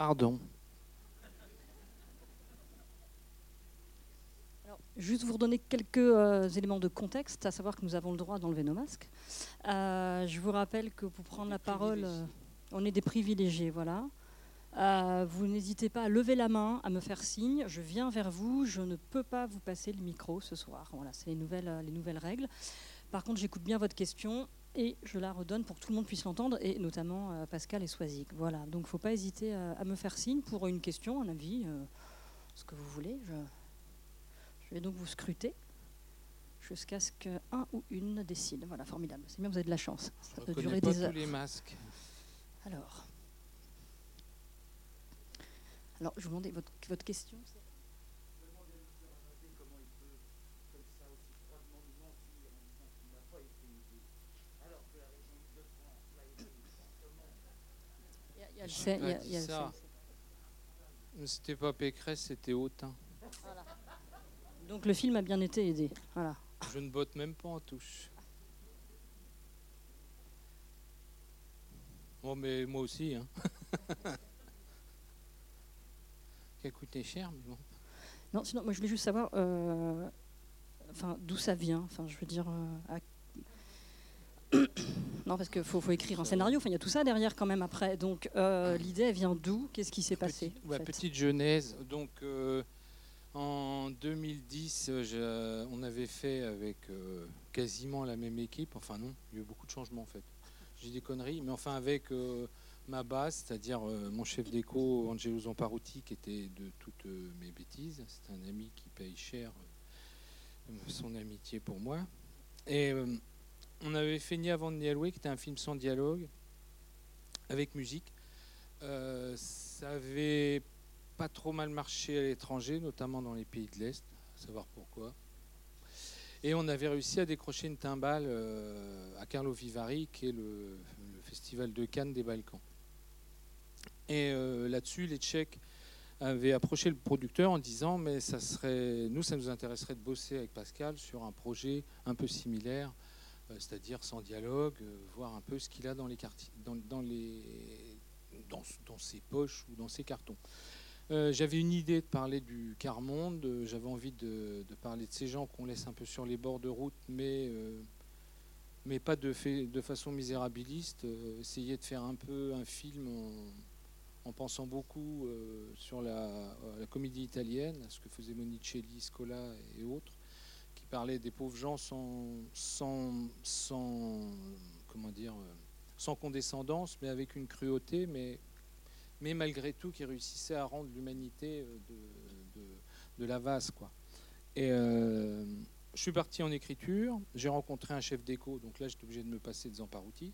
Pardon. Juste vous redonner quelques euh, éléments de contexte, à savoir que nous avons le droit d'enlever nos masques. Euh, je vous rappelle que pour prendre la parole, euh, on est des privilégiés, voilà. vous n'hésitez pas à lever la main, à me faire signe. Je viens vers vous. Je ne peux pas vous passer le micro ce soir. Voilà, c'est les nouvelles, les nouvelles règles. Par contre, j'écoute bien votre question et je la redonne pour que tout le monde puisse l'entendre, et notamment Pascal et Soisic. Voilà, donc il ne faut pas hésiter à, me faire signe pour une question, un avis, ce que vous voulez. Je... Je vais donc vous scruter jusqu'à ce qu'un ou une décide. Voilà, formidable. C'est bien, vous avez de la chance. Ça peut durer des heures. les masques. Alors. Alors, je vous demandais votre, votre question. C'était pas Pécresse, c'était Autain. Donc le film a bien été aidé. Voilà. Je ne botte même pas en touche. Bon, mais moi aussi. Hein. Qui a coûté cher, mais bon. Non, sinon, moi je voulais juste savoir euh, enfin, d'où ça vient. Enfin, je veux dire. Euh, non, parce qu'il faut, faut, écrire un scénario. Enfin, il y a tout ça derrière quand même après. Donc, euh, l'idée, elle vient d'où? Qu'est-ce qui s'est passé Petite genèse. Donc, en 2010, euh, on avait fait avec euh, quasiment la même équipe. Enfin non, il y a eu beaucoup de changements en fait. J'ai des conneries, mais enfin avec euh, ma base, c'est-à-dire mon chef d'écho, Angelo Zamparuti, qui était de toutes mes bêtises. C'est un ami qui paye cher son amitié pour moi. Et on avait fait Ni avant Ni qui était un film sans dialogue, avec musique. ça avait pas trop mal marché à l'étranger, notamment dans les pays de l'Est, savoir pourquoi. Et on avait réussi à décrocher une timbale euh, à Carlo Vivari, qui est le, festival de Cannes des Balkans. Et euh, là-dessus, les Tchèques avaient approché le producteur en disant mais nous, ça nous intéresserait de bosser avec Pascal sur un projet un peu similaire, euh, c'est-à-dire sans dialogue, voir un peu ce qu'il a dans les dans, dans, ses poches ou dans ses cartons. Euh, j'avais une idée de parler du quart monde, euh, j'avais envie de, parler de ces gens qu'on laisse un peu sur les bords de route, mais, euh, mais pas de, façon misérabiliste. essayer de faire un peu un film en, pensant beaucoup sur la, comédie italienne, ce que faisaient Monicelli, Scola et autres, parlaient des pauvres gens sans, sans, sans comment dire, sans condescendance, mais avec une cruauté, mais mais malgré tout qui réussissait à rendre l'humanité euh, de, la vase. Quoi. Et euh, je suis parti en écriture, j'ai rencontré un chef d'écho, donc là j'étais obligé de me passer de Zamparouti,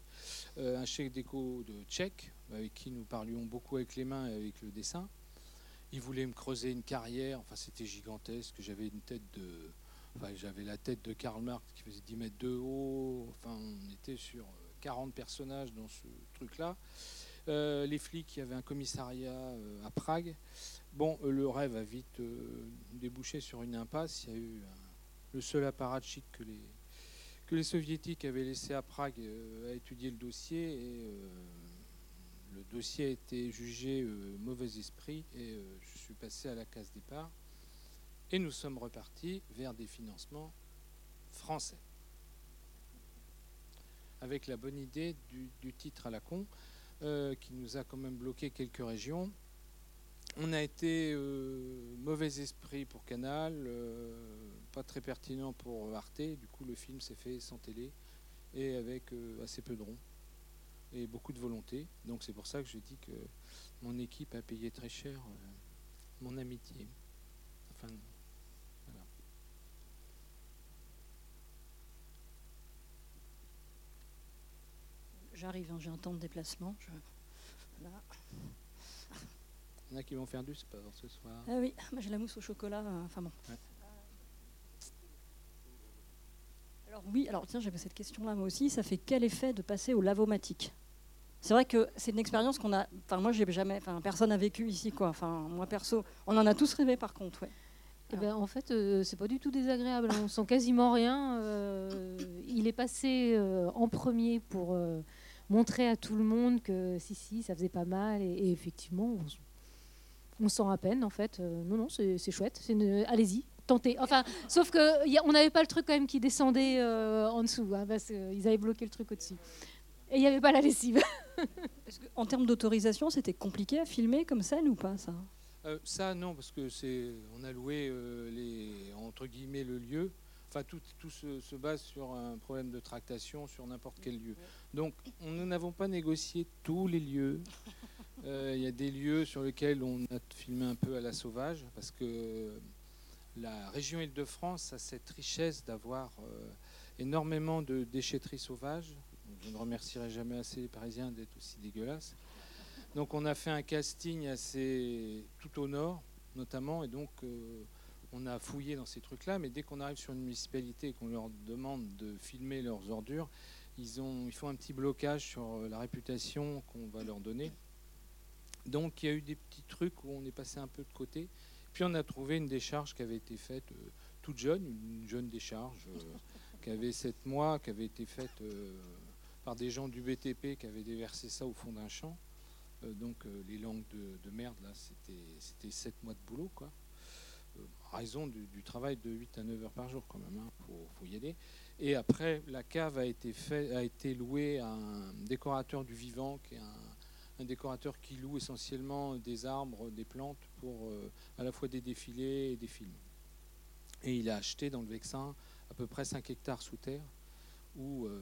euh, un chef d'écho de tchèque, avec qui nous parlions beaucoup avec les mains et avec le dessin. Il voulait me creuser une carrière, enfin c'était gigantesque, j'avais une tête de... Enfin, j'avais la tête de Karl Marx qui faisait 10 mètres de haut, enfin on était sur 40 personnages dans ce truc-là. Euh, les flics, il y avait un commissariat euh, à Prague. Bon, euh, le rêve a vite débouché sur une impasse. Il y a eu le seul apparatchik que les, que les soviétiques avaient laissé à Prague a étudié le dossier le dossier a été jugé mauvais esprit et je suis passé à la case départ. Et nous sommes repartis vers des financements français. Avec la bonne idée du titre à la con, euh, qui nous a quand même bloqué quelques régions. On a été euh, mauvais esprit pour Canal, euh, pas très pertinent pour Arte. Du coup, le film s'est fait sans télé et avec assez peu de ronds et beaucoup de volonté. Donc c'est pour ça que je dis que mon équipe a payé très cher mon amitié. J'arrive, hein, j'ai un temps de déplacement. Il y en a qui vont faire du sport ce soir. Ah oui, moi j'ai la mousse au chocolat. Euh, enfin bon. Alors oui, alors tiens, j'avais cette question-là moi aussi. Ça fait quel effet de passer au lavomatique? C'est vrai que c'est une expérience qu'on a. Enfin moi j'ai jamais. Enfin personne n'a vécu ici quoi. Enfin moi perso, on en a tous rêvé par contre. Ouais. Eh ben, en fait, euh, c'est pas du tout désagréable. On sent quasiment rien. Euh, il est passé en premier pour montrer à tout le monde que si, si, ça faisait pas mal. Et, effectivement, On sent à peine, en fait. Euh, non, non, c'est chouette. Allez-y, tentez. Enfin, sauf qu'on n'avait pas le truc quand même qui descendait euh, en dessous, hein, parce qu'ils avaient bloqué le truc au-dessus. Et il n'y avait pas la lessive. en termes d'autorisation, c'était compliqué à filmer comme scène ou pas, ça? Euh, Ça, non, parce que c'est, on a loué les, entre guillemets le lieu. Enfin, tout, tout se, se, base sur un problème de tractation sur n'importe quel lieu. Donc, nous n'avons pas négocié tous les lieux. Euh, il y a des lieux sur lesquels on a filmé un peu à la sauvage, parce que la région Île-de-France a cette richesse d'avoir euh, énormément de déchetteries sauvages. Je ne remercierai jamais assez les Parisiens d'être aussi dégueulasses. Donc on a fait un casting assez tout au nord, notamment, et donc euh, on a fouillé dans ces trucs-là. Mais dès qu'on arrive sur une municipalité et qu'on leur demande de filmer leurs ordures, ils, ont, ils font un petit blocage sur la réputation qu'on va leur donner. Donc il y a eu des petits trucs où on est passé un peu de côté. Puis on a trouvé une décharge qui avait été faite euh, toute jeune, une jeune décharge euh, qui avait 7 mois, qui avait été faite euh, par des gens du BTP qui avaient déversé ça au fond d'un champ. donc les langues de, merde, là, c'était 7 mois de boulot, quoi. Raison du, travail de 8 à 9 heures par jour, quand même, hein, faut, y aller. Et après, la cave a été, louée à un décorateur du vivant, qui est un un décorateur qui loue essentiellement des arbres, des plantes pour euh, à la fois des défilés et des films. Et il a acheté dans le Vexin à peu près 5 hectares sous terre où euh,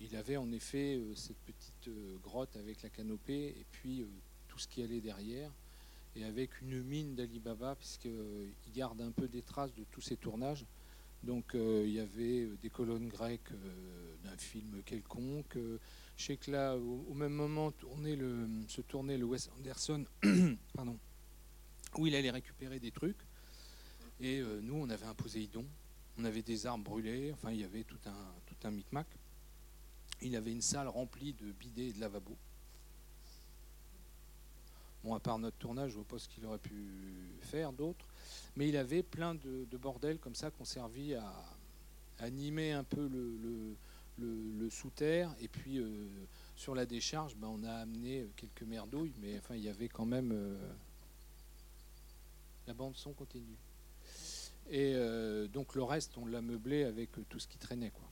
il avait en effet euh, cette petite grotte avec la canopée et puis tout ce qui allait derrière et avec une mine d'Alibaba puisqu'il garde un peu des traces de tous ces tournages. Donc il y avait des colonnes grecques d'un film quelconque, je sais que là, au, même moment, se tournait le Wes Anderson, pardon, où il allait récupérer des trucs. Et euh, nous, on avait un Poséidon, on avait des arbres brûlés, enfin, il y avait tout un, tout un micmac. Il avait une salle remplie de bidets et de lavabos. Bon, à part notre tournage, je vois pas ce qu'il aurait pu faire d'autre. Mais il avait plein de, de bordels comme ça qu'on servi à animer un peu le, sous-terre. Et puis euh, sur la décharge, ben, on a amené quelques merdouilles, mais enfin il y avait quand même euh, la bande son continue. Et euh, donc le reste, on l'a meublé avec tout ce qui traînait. Quoi.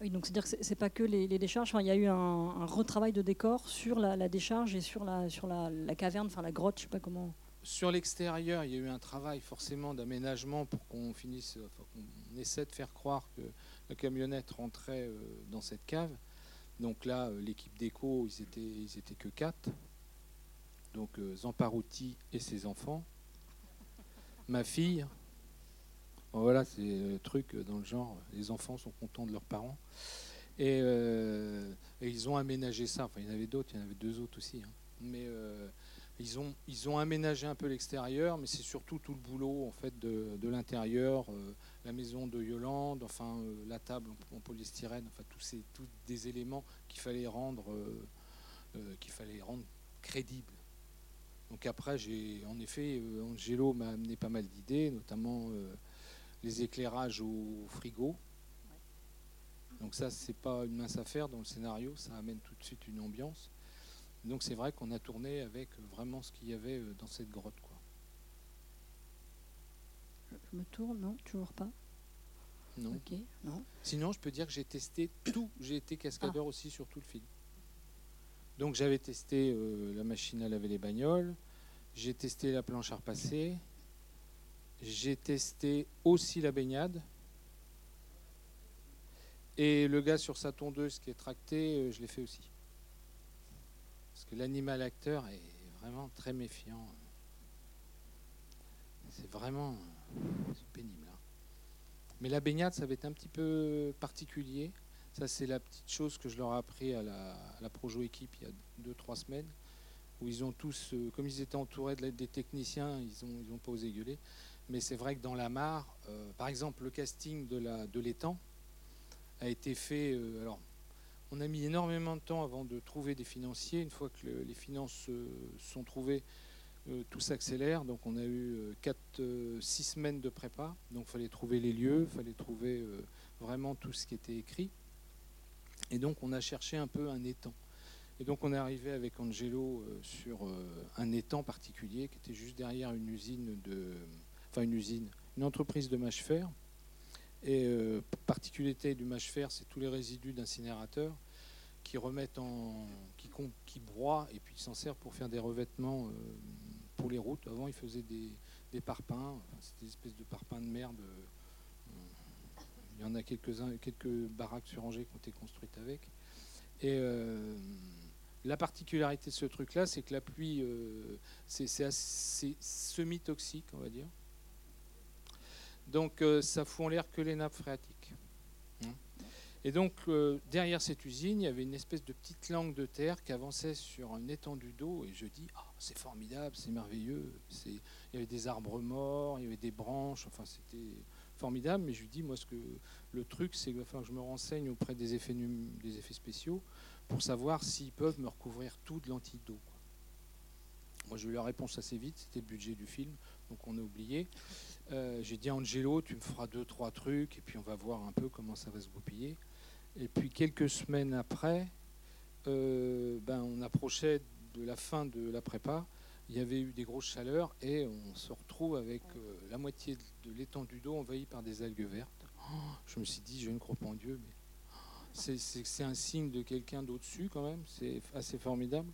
Oui, donc c'est-à-dire que c'est pas que les, décharges. il y a eu un, retravail de décor sur la, décharge et sur la, sur la, caverne, enfin la grotte, je sais pas comment. Sur l'extérieur, il y a eu un travail forcément d'aménagement pour qu'on finisse, qu'on essaie de faire croire que la camionnette rentrait euh, dans cette cave. Donc là, euh, l'équipe d'éco, ils étaient, ils étaient que quatre. Donc euh, Zamparouti et ses enfants. Ma fille. Voilà, c'est le truc dans le genre, les enfants sont contents de leurs parents. Et, ils ont aménagé ça. Enfin, il y en avait d'autres, il y en avait deux autres aussi. Hein. Mais ils ont, ils ont aménagé un peu l'extérieur, mais c'est surtout tout le boulot en fait de, l'intérieur, euh, la maison de Yolande, enfin euh, la table en, polystyrène, enfin tous ces tous des éléments qu'il fallait rendre euh, qu'il fallait rendre crédibles. Donc après, j'ai en effet, Angelo m'a amené pas mal d'idées, notamment les éclairages au frigo. Donc ça, c'est pas une mince affaire dans le scénario, ça amène tout de suite une ambiance. Donc c'est vrai qu'on a tourné avec vraiment ce qu'il y avait euh, dans cette grotte. Quoi. Je me tourne, non Toujours pas? Non. non. Sinon, je peux dire que j'ai testé tout. J'ai été cascadeur ah. aussi sur tout le film. Donc j'avais testé euh, la machine à laver les bagnoles, j'ai testé la planche à repasser, j'ai testé aussi la baignade. Et le gars sur sa tondeuse qui est tracté, euh, je l'ai fait aussi. Parce que l'animal acteur est vraiment très méfiant. C'est vraiment pénible. Hein. Mais la baignade, ça va être un petit peu particulier. Ça, c'est la petite chose que je leur ai appris à la, Projo équipe il y a 2-3 semaines, où ils ont tous, euh, comme ils étaient entourés de, des techniciens, ils n'ont ils ont pas osé gueuler. Mais c'est vrai que dans la mare, euh, par exemple, le casting de l'étang a été fait. Euh, alors, on a mis énormément de temps avant de trouver des financiers. Une fois que les finances sont trouvées, euh, tout s'accélère. Donc on a eu 4-6 euh, semaines de prépa. Donc il fallait trouver les lieux, il fallait trouver vraiment tout ce qui était écrit. Et donc on a cherché un peu un étang. Et donc on est arrivé avec Angelo sur un étang particulier qui était juste derrière une usine de, enfin une usine, une entreprise de mâche fer. Et euh, particularité du mâche fer, c'est tous les résidus d'incinérateurs qui remettent en, qui, broient et puis s'en servent pour faire des revêtements euh, pour les routes. Avant, ils faisaient des, des parpaings, c'était des espèces de parpaings de merde. euh, Il y en a quelques-uns, quelques baraques sur Angers qui ont été construites avec. Et euh, la particularité de ce truc-là, c'est que la pluie, c'est semi-toxique, on va dire. Donc euh, ça fout en l'air que les nappes phréatiques. Hein. Et donc euh, derrière cette usine, il y avait une espèce de petite langue de terre qui avançait sur une étendue d'eau. Et je dis, Ah, c'est formidable, c'est merveilleux. Il y avait des arbres morts, il y avait des branches. Enfin, c'était formidable. Mais je lui dis, moi, ce que le truc, c'est que je me renseigne auprès des effets, des effets spéciaux pour savoir s'ils peuvent me recouvrir tout de lentilles d'eau. Moi, j'ai eu la réponse assez vite. C'était le budget du film, donc on a oublié. Euh, j'ai dit Angelo, tu me feras deux, trois trucs, et puis on va voir un peu comment ça va se goupiller. Et puis quelques semaines après, euh, ben, on approchait de la fin de la prépa. Il y avait eu des grosses chaleurs et on se retrouve avec euh, la moitié de l'étendue d'eau envahie par des algues vertes. Je me suis dit, je ne crois pas en Dieu, mais c'est un signe de quelqu'un d'au-dessus quand même. C'est assez formidable.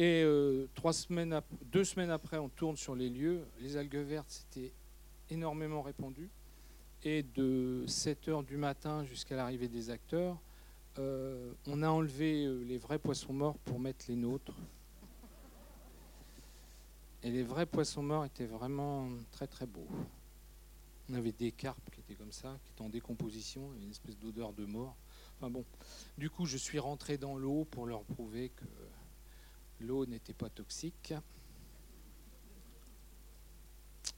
Et euh, trois semaines deux semaines après, on tourne sur les lieux. Les algues vertes, c'était énormément répandu. Et de 7 heures du matin jusqu'à l'arrivée des acteurs, euh, on a enlevé euh, les vrais poissons morts pour mettre les nôtres. Et les vrais poissons morts étaient vraiment très très beaux. On avait des carpes qui étaient comme ça, qui étaient en décomposition, une espèce d'odeur de mort. Enfin bon, du coup, je suis rentré dans l'eau pour leur prouver que l'eau n'était pas toxique.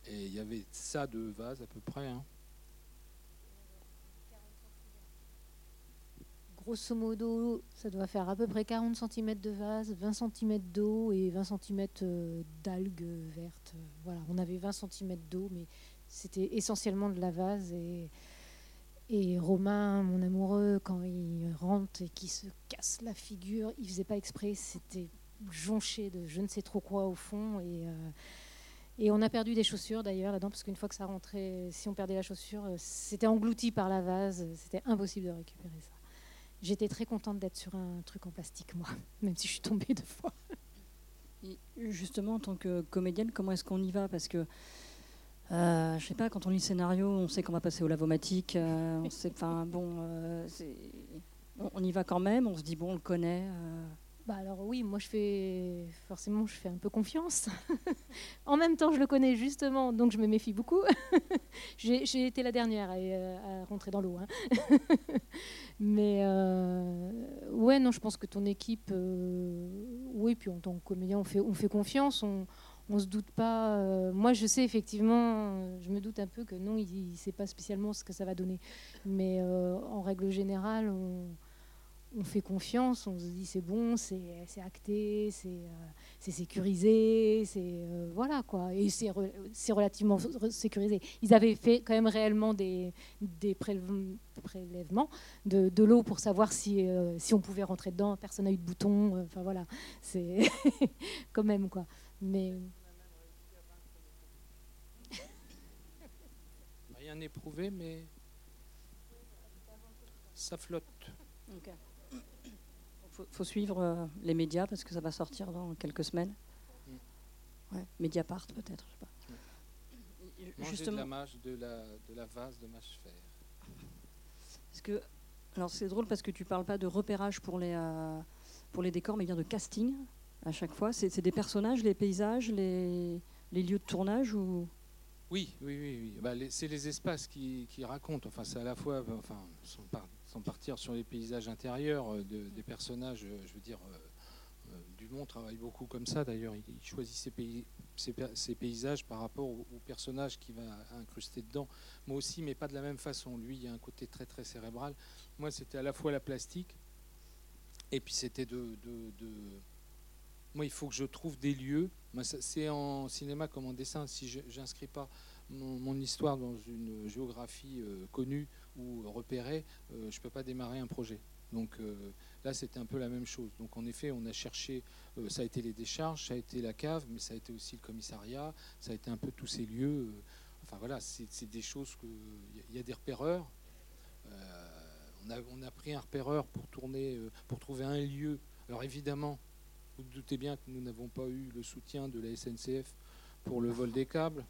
Et il y avait ça de vase à peu près. hein. Grosso modo, ça doit faire à peu près 40 cm de vase, 20 cm d'eau et 20 cm d'algues vertes. Voilà, on avait 20 cm d'eau, mais c'était essentiellement de la vase. Et, et Romain, mon amoureux, quand il rentre et qu'il se casse la figure, il faisait pas exprès, c'était jonché de je ne sais trop quoi au fond. Et, euh, et on a perdu des chaussures d'ailleurs là-dedans, parce qu'une fois que ça rentrait, si on perdait la chaussure, euh, c'était englouti par la vase, c'était impossible de récupérer ça. J'étais très contente d'être sur un truc en plastique, moi, même si je suis tombée deux fois. Justement, en tant que comédienne, comment est-ce qu'on y va? Parce que, euh, je sais pas, quand on lit le scénario, on sait qu'on va passer au lavomatique. euh, on sait, enfin, bon, on, on y va quand même. On se dit, bon, on le connaît. Euh, Bah alors oui, moi je fais forcément je fais un peu confiance. en même temps, je le connais justement, donc je me méfie beaucoup. J'ai été la dernière à, à rentrer dans l'eau. hein. Mais euh, ouais, non, je pense que ton équipe, euh, oui, puis en tant que comédien, on fait, on fait confiance, on, on se doute pas. euh, moi, je sais effectivement, euh, je me doute un peu que non, il ne sait pas spécialement ce que ça va donner. Mais euh, en règle générale, on, on fait confiance, on se dit c'est bon, c'est c'est acté, c'est euh, c'est sécurisé, c'est euh, voilà quoi. Et c'est re- c'est relativement re- sécurisé. Ils avaient fait quand même réellement des, des prélève- prélèvements de, de l'eau pour savoir si, euh, si on pouvait rentrer dedans. Personne n'a eu de bouton. euh, Enfin voilà, c'est quand même quoi. Mais Rien n'est prouvé, mais ça flotte. Faut, faut suivre euh, les médias parce que ça va sortir dans quelques semaines. Ouais, Mediapart peut-être, je sais pas. Et Manger de Justement, la mâche, de la, de la vase de mâche fer. parce que, alors c'est drôle parce que tu parles pas de repérage pour les, euh, pour les décors, mais bien de casting à chaque fois. C'est c'est des personnages, les paysages, les, les lieux de tournage ou? Oui, oui, oui. oui. Bah, les- c'est les espaces qui, qui racontent. Enfin, c'est à la fois, enfin, sans, par- sans partir sur les paysages intérieurs euh, de- des personnages, euh, je veux dire, euh, Dumont travaille beaucoup comme ça. D'ailleurs, il, choisit ses, ses, pa- ses paysages par rapport au, personnage qui va incruster dedans. Moi aussi, mais pas de la même façon. Lui, il y a un côté très, très cérébral. Moi, c'était à la fois la plastique et puis c'était de, Moi, il faut que je trouve des lieux. C'est en cinéma comme en dessin. Si je n'inscris pas mon, histoire dans une géographie connue ou repérée, euh, je ne peux pas démarrer un projet. Donc là, c'était un peu la même chose. Donc en effet, on a cherché, ça a été les décharges, ça a été la cave, mais ça a été aussi le commissariat, ça a été un peu tous ces lieux. enfin voilà, c'est des choses que. Il y, a des repéreurs. On a, pris un repéreur pour tourner, pour trouver un lieu. Alors évidemment, vous, doutez bien que nous n'avons pas eu le soutien de la SNCF pour le vol des câbles.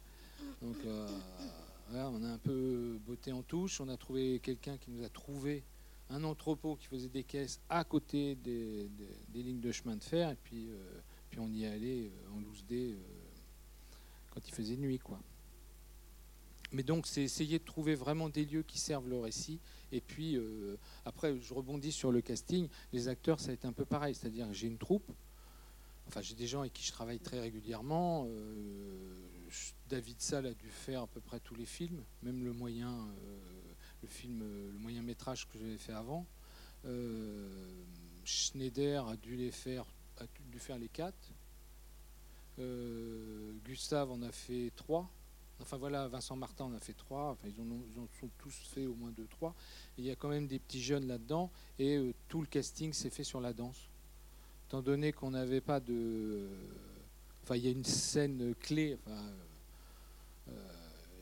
On a un peu botté en touche. On a trouvé quelqu'un qui nous a trouvé un entrepôt qui faisait des caisses à côté des, lignes de chemin de fer. Et puis, euh, on y allait euh, en loose day euh, quand il faisait nuit. quoi. Mais donc, c'est essayer de trouver vraiment des lieux qui servent le récit. Et puis, après, je rebondis sur le casting. Les acteurs, ça a été un peu pareil. C'est-à-dire j'ai une troupe. Enfin, j'ai des gens avec qui je travaille très régulièrement. David Salle a dû faire à peu près tous les films, même le moyen, euh, le film, euh, le moyen métrage que j'avais fait avant. Euh, Schneider a dû les faire, dû faire les quatre. Gustave en a fait trois. Enfin voilà, Vincent Martin en a fait trois. Enfin, ils, en sont tous fait au moins deux, trois. il y a quand même des petits jeunes là-dedans. Et tout le casting s'est fait sur la danse. Étant donné qu'on n'avait pas de. Enfin, il y a une scène clé. Enfin,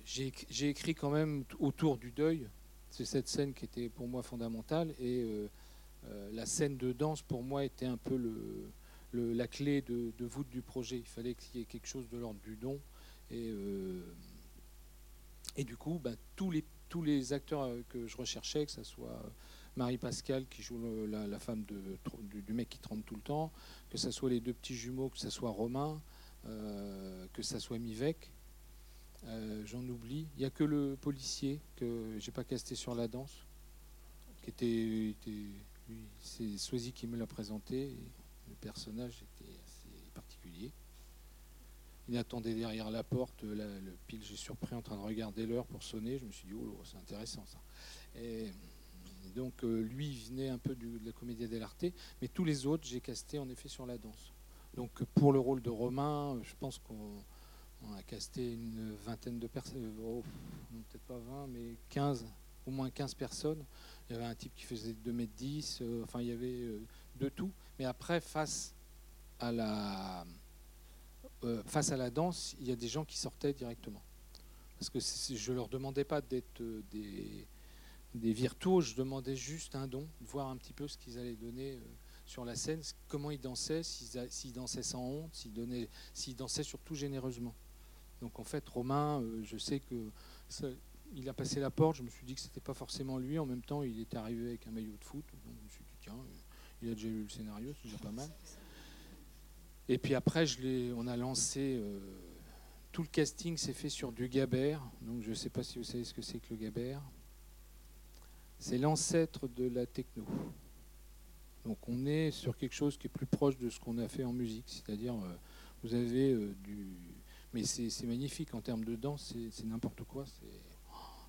j'ai écrit quand même autour du deuil. C'est cette scène qui était pour moi fondamentale. Et euh, euh, la scène de danse, pour moi, était un peu la clé de, voûte du projet. Il fallait qu'il y ait quelque chose de l'ordre du don. Et, euh, et du coup, bah, tous, les, tous les acteurs que je recherchais, que ce soit Marie-Pascale qui joue la, femme du, mec qui trempe tout le temps, que ce soit les deux petits jumeaux, que ce soit Romain, que ce soit Mivek, euh, j'en oublie. Il n'y a que le policier que j'ai pas casté sur la danse, qui était, c'est Soisy qui me l'a présenté. le personnage était assez particulier. Il attendait derrière la porte. le pile, j'ai surpris en train de regarder l'heure pour sonner. Je me suis dit, oh, c'est intéressant ça. Donc, euh, lui, venait un peu de la comédie dell'arte, mais tous les autres, j'ai casté en effet sur la danse. Donc, pour le rôle de Romain, je pense qu'on on a casté une vingtaine de personnes, euh, oh, peut-être pas 20, mais 15, au moins 15 personnes. Il y avait un type qui faisait 2m10, euh, enfin il y avait euh, de tout. Mais après, face à la, face à la danse, il y a des gens qui sortaient directement. Parce que je ne leur demandais pas d'être des, des virtuoses, je demandais juste un don, de voir un petit peu ce qu'ils allaient donner sur la scène, comment ils dansaient, s'ils dansaient sans honte, s'ils dansaient surtout généreusement. Donc en fait, Romain, euh, je sais que il a passé la porte. Je me suis dit que c'était pas forcément lui. En même temps, il était arrivé avec un maillot de foot. Je me suis dit tiens, il a déjà lu le scénario, c'est déjà pas mal. Et puis après, on a lancé. Euh, tout le casting s'est fait sur du Gabert. Donc je ne sais pas si vous savez ce que c'est que le Gabert. C'est l'ancêtre de la techno. Donc on est sur quelque chose qui est plus proche de ce qu'on a fait en musique. C'est-à-dire, euh, vous avez du mais c'est magnifique en termes de danse, c'est n'importe quoi.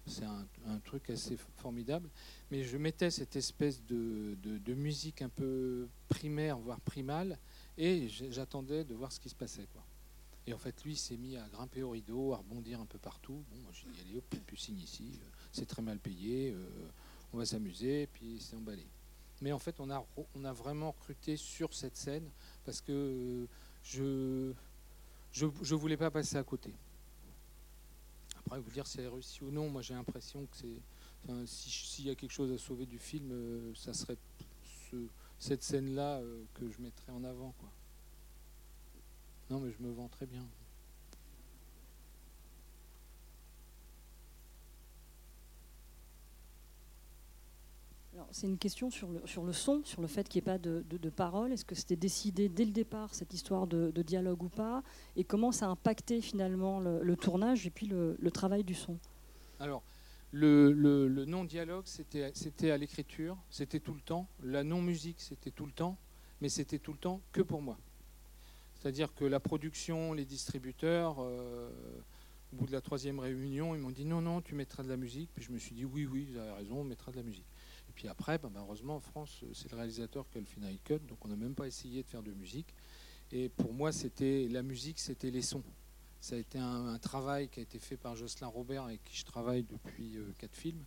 C'est un, truc assez formidable. Mais je mettais cette espèce de, musique un peu primaire, voire primale, et j'attendais de voir ce qui se passait. Et en fait, lui s'est mis à grimper au rideau, à rebondir un peu partout. Bon, j'ai dit, allez, hop, signes ici, euh, c'est très mal payé, euh, on va s'amuser, puis c'est emballé. Mais en fait, on a, on a vraiment recruté sur cette scène parce que je je ne voulais pas passer à côté. Après, vous dire si c'est réussi ou non, moi j'ai l'impression que c'est. S'il y a quelque chose à sauver du film, euh, ça serait cette scène-là euh, que je mettrais en avant. Non, mais je me vends très bien. C'est une question sur le, son, sur le fait qu'il n'y ait pas de, de, parole. Est-ce que c'était décidé dès le départ, cette histoire de, dialogue ou pas? Et comment ça a impacté finalement le, tournage et puis le, travail du son? Alors, le, non-dialogue, c'était à l'écriture, c'était tout le temps. La non-musique, c'était tout le temps, mais c'était tout le temps que pour moi. C'est-à-dire que la production, les distributeurs, euh, au bout de la troisième réunion, ils m'ont dit non, non, tu mettras de la musique. Puis je me suis dit oui, oui, vous avez raison, on mettra de la musique. Et puis après, ben, malheureusement, en France, c'est le réalisateur qui a le final cut, donc on n'a même pas essayé de faire de musique. Et pour moi, c'était la musique, c'était les sons. Ça a été un, travail qui a été fait par Jocelyn Robert, avec qui je travaille depuis euh, quatre films,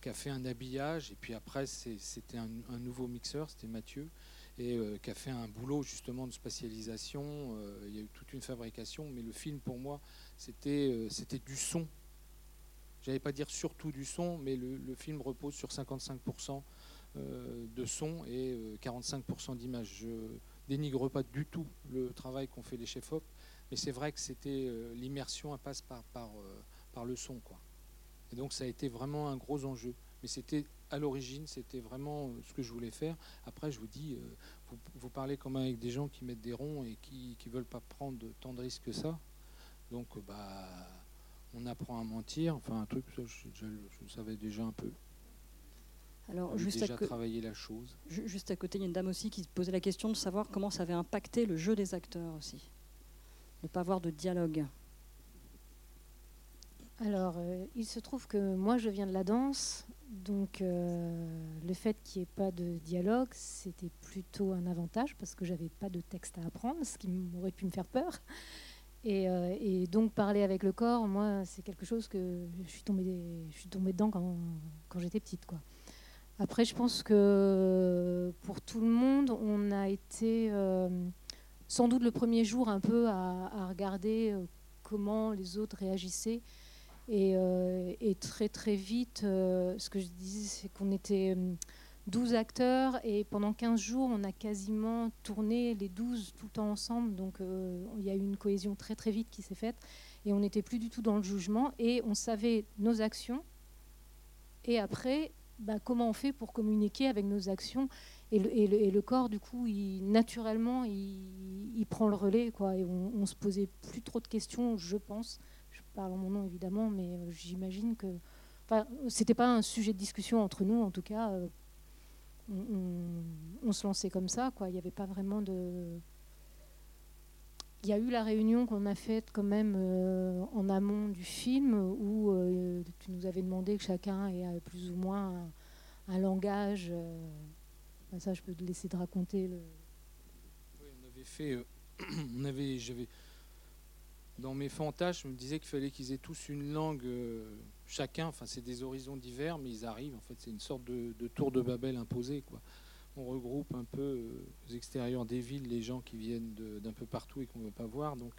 qui a fait un habillage. Et puis après, c'était un, nouveau mixeur, c'était Mathieu, et qui a fait un boulot justement de spatialisation. il y a eu toute une fabrication, mais le film pour moi, c'était c'était du son. J'allais pas dire surtout du son, mais le, film repose sur 55% de son et 45% d'image. Je dénigre pas du tout le travail qu'ont fait les chefs-op, mais c'est vrai que c'était l'immersion passe par, par, par le son. Quoi. Et donc ça a été vraiment un gros enjeu. Mais c'était à l'origine, c'était vraiment euh, ce que je voulais faire. Après, je vous dis, euh, vous, parlez quand même avec des gens qui mettent des ronds et qui ne veulent pas prendre tant de risques que ça. Donc, euh, bah, on apprend à mentir. Enfin, un truc, je, je, le savais déjà un peu. Alors, juste déjà à travaillé la chose. Juste à côté, il y a une dame aussi qui se posait la question de savoir comment ça avait impacté le jeu des acteurs aussi. Ne pas avoir de dialogue. Alors, euh, il se trouve que moi, je viens de la danse, donc euh, le fait qu'il n'y ait pas de dialogue, c'était plutôt un avantage parce que j'avais pas de texte à apprendre, ce qui m'aurait pu me faire peur. Et, euh, donc parler avec le corps, moi, c'est quelque chose que je suis tombée, dedans quand, j'étais petite. Après, je pense que pour tout le monde, on a été sans doute le premier jour un peu à, regarder comment les autres réagissaient euh, et, très très vite, euh, ce que je disais, c'est qu'on était 12 euh, acteurs et pendant 15 jours, on a quasiment tourné les 12 tout le temps ensemble. Donc il y a eu une cohésion très très vite qui s'est faite et on n'était plus du tout dans le jugement et on savait nos actions. Et après, bah, comment on fait pour communiquer avec nos actions et le, corps, du coup, naturellement, il, prend le relais. Quoi, et on, on se posait plus trop de questions, je pense parle en mon nom évidemment, mais euh, j'imagine que. Enfin, c'était pas un sujet de discussion entre nous, en tout cas. Euh, on, se lançait comme ça, quoi. Il n'y avait pas vraiment de. Il y a eu la réunion qu'on a faite quand même euh, en amont du film où tu nous avais demandé que chacun ait plus ou moins un, langage. ça, je peux te laisser te raconter. Oui, on avait fait. dans mes fantasmes, je me disais qu'il fallait qu'ils aient tous une langue euh, chacun. Enfin, c'est des horizons divers, mais ils arrivent. En fait, c'est une sorte de, tour de Babel imposée. On regroupe un peu euh, aux extérieurs des villes les gens qui viennent d'un peu partout et qu'on ne veut pas voir. Donc,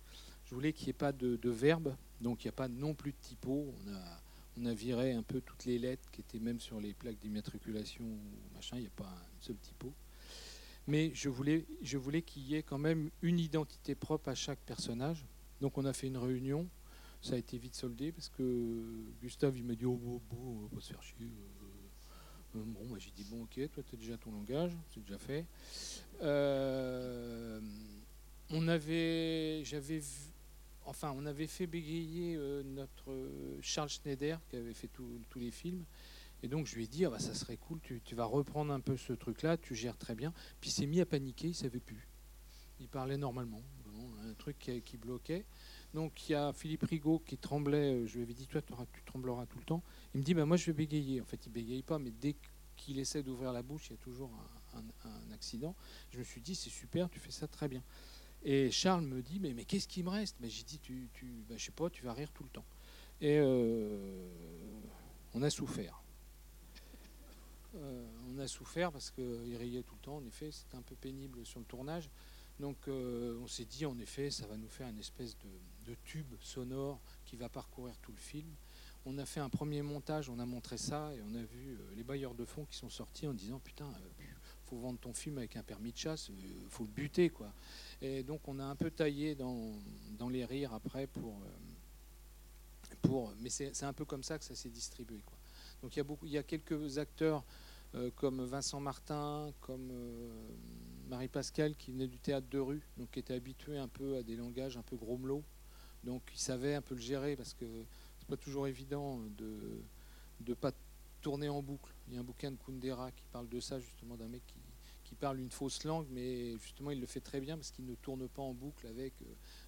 je voulais qu'il n'y ait pas de, verbe. Donc, il n'y a pas non plus de typo. On a, on a viré un peu toutes les lettres qui étaient même sur les plaques d'immatriculation machin. Il n'y a pas un seul typo. Mais je voulais, je voulais qu'il y ait quand même une identité propre à chaque personnage donc on a fait une réunion. Ça a été vite soldé parce que Gustave il m'a dit oh bon, bon, on va se faire chier. Euh, euh, bon, moi j'ai dit bon ok, toi tu déjà ton langage, c'est déjà fait. Euh, on avait, j'avais enfin on avait fait bégayer notre Charles Schneider qui avait fait tous les films. Et donc je lui ai dit, ah bah, ça serait cool, tu, vas reprendre un peu ce truc-là, tu gères très bien. Puis il s'est mis à paniquer, il savait plus. Il parlait normalement un truc qui, bloquait. Donc il y a Philippe Rigaud qui tremblait. Euh, je lui avais dit, toi, tu trembleras tout le temps. Il me dit, bah, moi, je vais bégayer. En fait, il bégaye pas, mais dès qu'il essaie d'ouvrir la bouche, il y a toujours un, accident. Je me suis dit, c'est super, tu fais ça très bien. Et Charles me dit, mais, mais qu'est-ce qui me reste? Mais J'ai dit, tu, tu bah, je sais pas, tu vas rire tout le temps. Et euh, on a souffert. Euh, on a souffert parce qu'il riait tout le temps. En effet, c'était un peu pénible sur le tournage. Donc euh, on s'est dit en effet ça va nous faire une espèce de, tube sonore qui va parcourir tout le film. On a fait un premier montage, on a montré ça et on a vu euh, les bailleurs de fonds qui sont sortis en disant putain euh, faut vendre ton film avec un permis de chasse, faut le buter quoi. Et donc on a un peu taillé dans, les rires après pour pour mais c'est un peu comme ça que ça s'est distribué quoi. Donc il y a y a quelques acteurs comme Vincent Martin, comme Marie-Pascale qui venait du théâtre de rue, donc qui était habituée un peu à des langages un peu grommelots. Donc il savait un peu le gérer parce que c'est pas toujours évident de ne pas tourner en boucle. Il y a un bouquin de Kundera qui parle de ça, justement, d'un mec qui, parle une fausse langue, mais justement il le fait très bien parce qu'il ne tourne pas en boucle avec euh,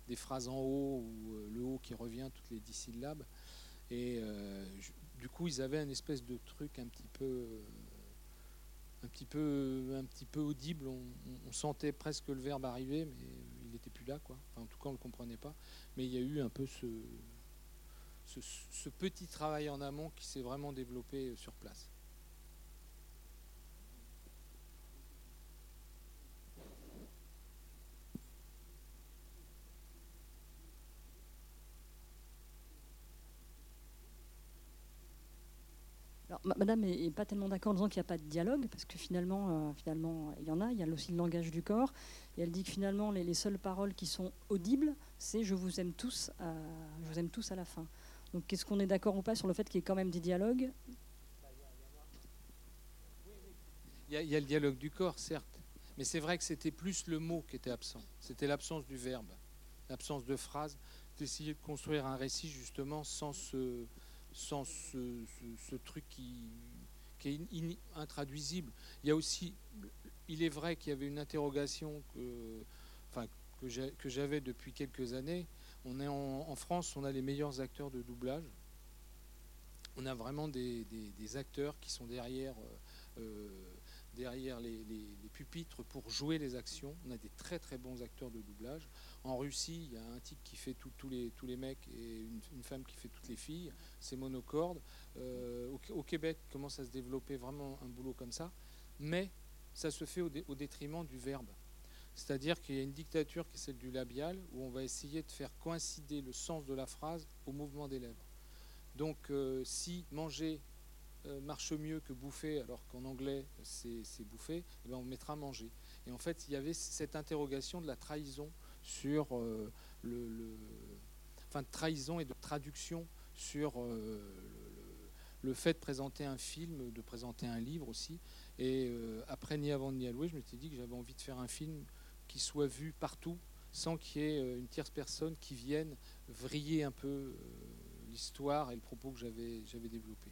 des phrases en haut ou euh, le haut qui revient toutes les dix syllabes. Et euh, du coup, ils avaient une espèce de truc un petit peu un petit peu, audible. On, sentait presque le verbe arriver, mais il n'était plus là, quoi. en tout cas, on le comprenait pas. Mais il y a eu un peu ce, ce petit travail en amont qui s'est vraiment développé sur place. Madame n'est pas tellement d'accord en disant qu'il n'y a pas de dialogue, parce que finalement, euh, finalement, il y en a. Il y a aussi le langage du corps. Et elle dit que finalement, les, seules paroles qui sont audibles, c'est je vous aime tous, à, je vous aime tous à la fin. Donc, qu'est-ce qu'on est d'accord ou pas sur le fait qu'il y ait quand même des dialogues? Il y, a, il y a le dialogue du corps, certes, mais c'est vrai que c'était plus le mot qui était absent. C'était l'absence du verbe, l'absence de phrase, d'essayer de construire un récit justement sans ce sans ce, truc qui, est intraduisible. Il y a aussi, il est vrai qu'il y avait une interrogation que, j'avais depuis quelques années. On est en, France, on a les meilleurs acteurs de doublage. On a vraiment des, acteurs qui sont derrière, euh, derrière les, pupitres pour jouer les actions. On a des très très bons acteurs de doublage. En Russie, il y a un type qui fait tous les, tous les mecs et une, femme qui fait toutes les filles. C'est monocorde. Euh, au, Québec, commence à se développer vraiment un boulot comme ça. Mais ça se fait au, détriment du verbe. C'est-à-dire qu'il y a une dictature qui est celle du labial, où on va essayer de faire coïncider le sens de la phrase au mouvement des lèvres. Donc euh, si manger marche mieux que bouffer, alors qu'en anglais c'est bouffer, eh ben, on mettra manger. Et en fait, il y avait cette interrogation de la trahison sur euh, le, de trahison et de traduction sur euh, le, fait de présenter un film, de présenter un livre aussi. Et euh, après Ni avant ni à louer, je m'étais dit que j'avais envie de faire un film qui soit vu partout, sans qu'il y ait une tierce personne qui vienne vriller un peu l'histoire et le propos que j'avais développé.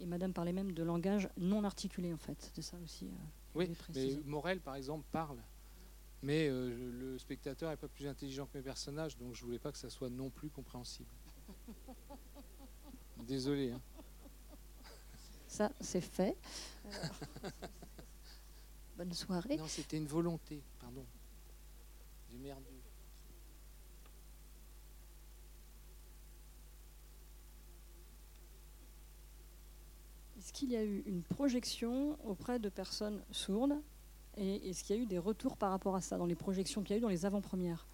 Et Madame parlait même de langage non articulé, en fait. C'est ça aussi. oui, mais Morel, par exemple, parle. Mais euh, le spectateur n'est pas plus intelligent que mes personnages, donc je voulais pas que ça soit non plus compréhensible. Désolé. Hein. Ça, c'est fait. bonne soirée. Non, c'était une volonté, pardon. J'ai. Est-ce qu'il y a eu une projection auprès de personnes sourdes et est-ce qu'il y a eu des retours par rapport à ça dans les projections qu'il y a eu dans les avant-premières?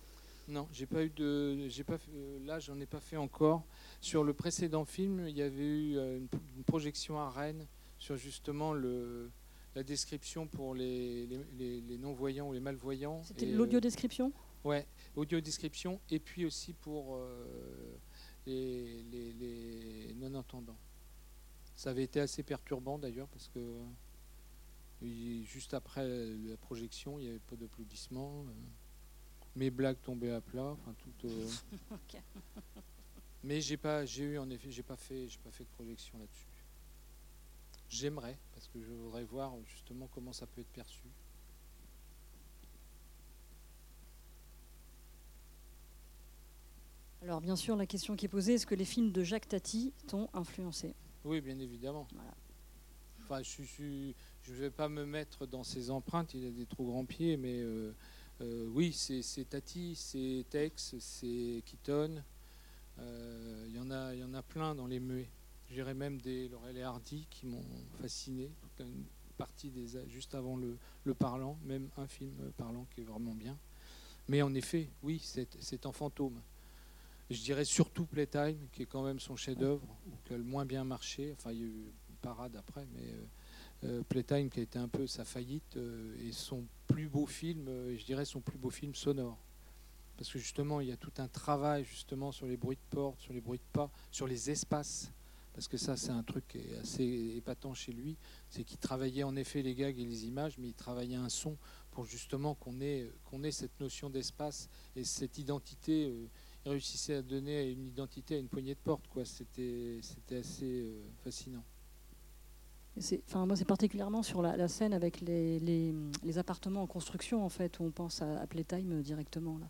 Non, j'ai pas eu de, j'ai pas, euh, là j'en ai pas fait encore. Sur le précédent film, il y avait eu euh, une, projection à Rennes sur justement le, la description pour les, les, non-voyants ou les malvoyants. C'était l'audio-description euh, Ouais, audio-description et puis aussi pour les non-entendants. Ça avait été assez perturbant d'ailleurs parce que juste après la projection, il n'y avait pas d'applaudissements. Euh, mes blagues tombaient à plat. Enfin, tout, euh. Mais j'ai pas, j'ai eu en effet, j'ai pas fait, j'ai pas fait de projection là-dessus. J'aimerais parce que je voudrais voir justement comment ça peut être perçu. Alors bien sûr, la question qui est posée, est-ce que les films de Jacques Tati t'ont influencé? Oui, bien évidemment. Enfin, je ne vais pas me mettre dans ses empreintes, il a des trop grands pieds, mais euh, euh, oui, c'est Tati, c'est Tex, c'est Keaton. Euh, il y, en a, y en a plein dans les muets. J'irais même des Laurel et Hardy qui m'ont fasciné. une partie des, juste avant le, le, parlant, même un film parlant qui est vraiment bien. Mais en effet, oui, c'est en fantôme. Je dirais surtout Playtime, qui est quand même son chef-d'œuvre, qui a le moins bien marché. Enfin, il y a eu une parade après, mais euh, Playtime qui a été un peu sa faillite euh, et son plus beau film, euh, je dirais son plus beau film sonore. Parce que justement, il y a tout un travail justement sur les bruits de porte, sur les bruits de pas, sur les espaces. Parce que ça, c'est un truc qui est assez épatant chez lui. C'est qu'il travaillait en effet les gags et les images, mais il travaillait un son pour justement qu'on ait, qu'on ait cette notion d'espace et cette identité. Réussissait à donner une identité à une poignée de porte. C'était, c'était assez fascinant. Enfin, moi, c'est particulièrement sur la, scène avec les, appartements en construction, en fait, où on pense à, Playtime directement. Là.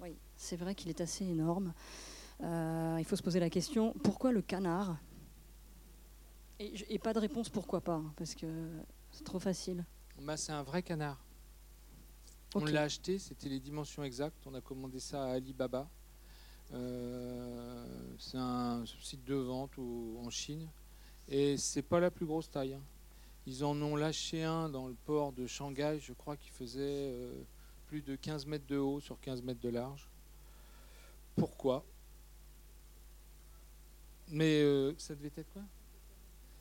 Oui, c'est vrai qu'il est assez énorme. Euh, il faut se poser la question pourquoi le canard? Et, pas de réponse pourquoi pas, hein, parce que c'est trop facile. Bah, c'est un vrai canard. On l'a acheté, c'était les dimensions exactes. On a commandé ça à Alibaba. Euh, c'est un site de vente en Chine. Et c'est pas la plus grosse taille. Hein. Ils en ont lâché un dans le port de Shanghai, je crois, qui faisait euh, plus de 15 mètres de haut sur 15 mètres de large. Pourquoi Mais euh, ça devait être quoi?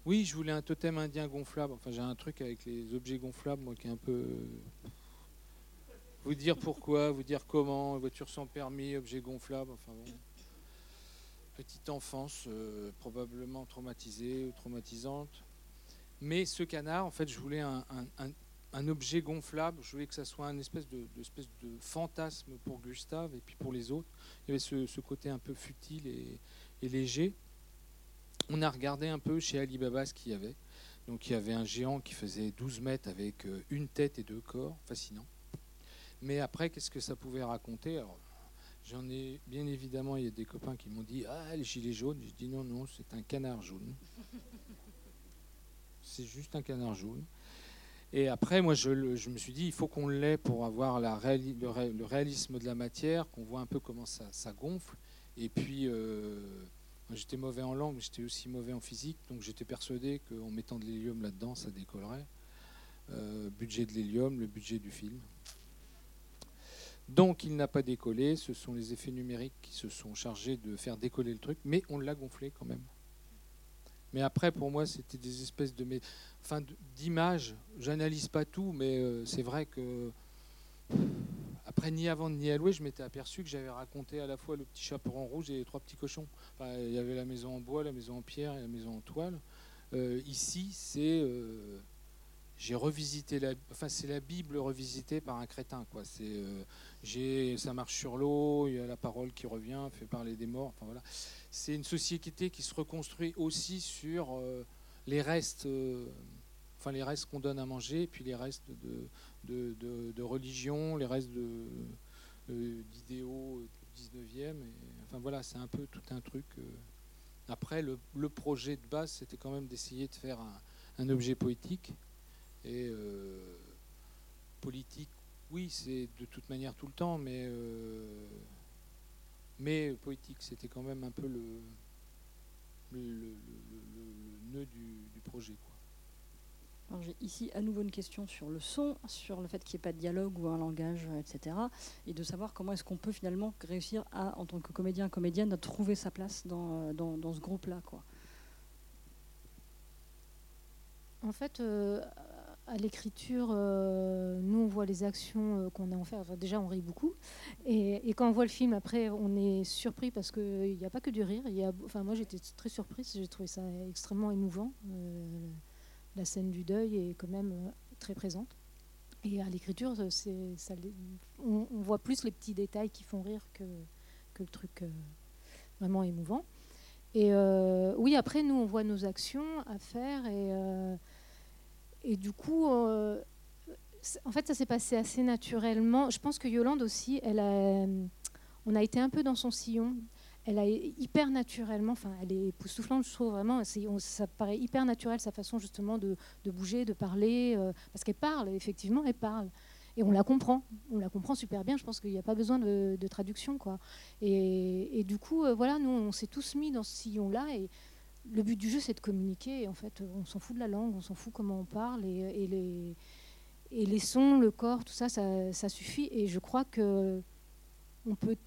Oui, je voulais un totem indien gonflable. Enfin, j'ai un truc avec les objets gonflables, moi, qui est un peu. Vous dire pourquoi, vous dire comment, voiture sans permis, objet gonflable, enfin bon. Petite enfance, euh, probablement traumatisée ou traumatisante. Mais ce canard, en fait, je voulais un, objet gonflable. Je voulais que ça soit un espèce de, de fantasme pour Gustave et puis pour les autres. Il y avait ce, côté un peu futile et, léger. On a regardé un peu chez Alibaba ce qu'il y avait. Donc il y avait un géant qui faisait 12 mètres avec euh, une tête et deux corps, fascinant. Mais après, qu'est-ce que ça pouvait raconter? J'en ai bien évidemment, il y a des copains qui m'ont dit Ah, le gilet jaune. J'ai dit non, non, c'est un canard jaune c'est juste un canard jaune. Et après, moi, je, me suis dit, il faut qu'on l'ait pour avoir le, réalisme de la matière, qu'on voit un peu comment ça, gonfle. Et puis, euh, j'étais mauvais en langue, mais j'étais aussi mauvais en physique, donc j'étais persuadé qu'en mettant de l'hélium là-dedans, ça décollerait. Euh, budget de l'hélium, le budget du film. Donc, il n'a pas décollé. Ce sont les effets numériques qui se sont chargés de faire décoller le truc, mais on l'a gonflé quand même. Mais après, pour moi, c'était des espèces de, enfin, d'images. J'analyse pas tout, mais euh, c'est vrai que après, ni avant ni à louer, je m'étais aperçu que j'avais raconté à la fois le petit chaperon rouge et les trois petits cochons. il y avait la maison en bois, la maison en pierre et la maison en toile. Euh, ici, c'est euh, j'ai revisité la, enfin c'est la Bible revisitée par un crétin quoi. C'est j'ai ça marche sur l'eau, il y a la parole qui revient, fait parler des morts. Enfin voilà c'est une société qui se reconstruit aussi sur euh, les restes, euh, enfin les restes qu'on donne à manger, puis les restes de, religion, les restes euh, d'idéaux du 19e. Et, enfin voilà, c'est un peu tout un truc. Après, le, projet de base, c'était quand même d'essayer de faire un, objet poétique. Et politique, oui, c'est de toute manière tout le temps, mais mais poétique. C'était quand même un peu le, le, nœud du, projet. J'ai ici à nouveau une question sur le son, sur le fait qu'il n'y ait pas de dialogue ou un langage, etc. Et de savoir comment est-ce qu'on peut finalement réussir à, en tant que comédien, comédienne, à trouver sa place dans, dans, dans ce groupe-là. Quoi. En fait, euh, à l'écriture, euh, nous on voit les actions euh, qu'on a en fait. déjà, on rit beaucoup, et, quand on voit le film après, on est surpris parce qu'il n'y a pas que du rire. Enfin, moi, j'étais très surprise. J'ai trouvé ça extrêmement émouvant. Euh, la scène du deuil est quand même très présente. Et à l'écriture, on, voit plus les petits détails qui font rire que, que le truc vraiment émouvant. Et oui, après, nous, on voit nos actions à faire et et du coup, euh, en fait, ça s'est passé assez naturellement. Je pense que Yolande aussi, elle a, on a été un peu dans son sillon. Elle a hyper naturellement, enfin, elle est époustouflante, je trouve vraiment. ça paraît hyper naturel sa façon justement de, bouger, de parler, euh, parce qu'elle parle, effectivement, elle parle. Et on la comprend, on la comprend super bien. Je pense qu'il n'y a pas besoin de, traduction, quoi. Et, du coup, euh, voilà, nous, on s'est tous mis dans ce sillon-là et le but du jeu, c'est de communiquer. En fait, on s'en fout de la langue, on s'en fout comment on parle. Et, les, et les sons, le corps, tout ça, ça, suffit. Et je crois que on peut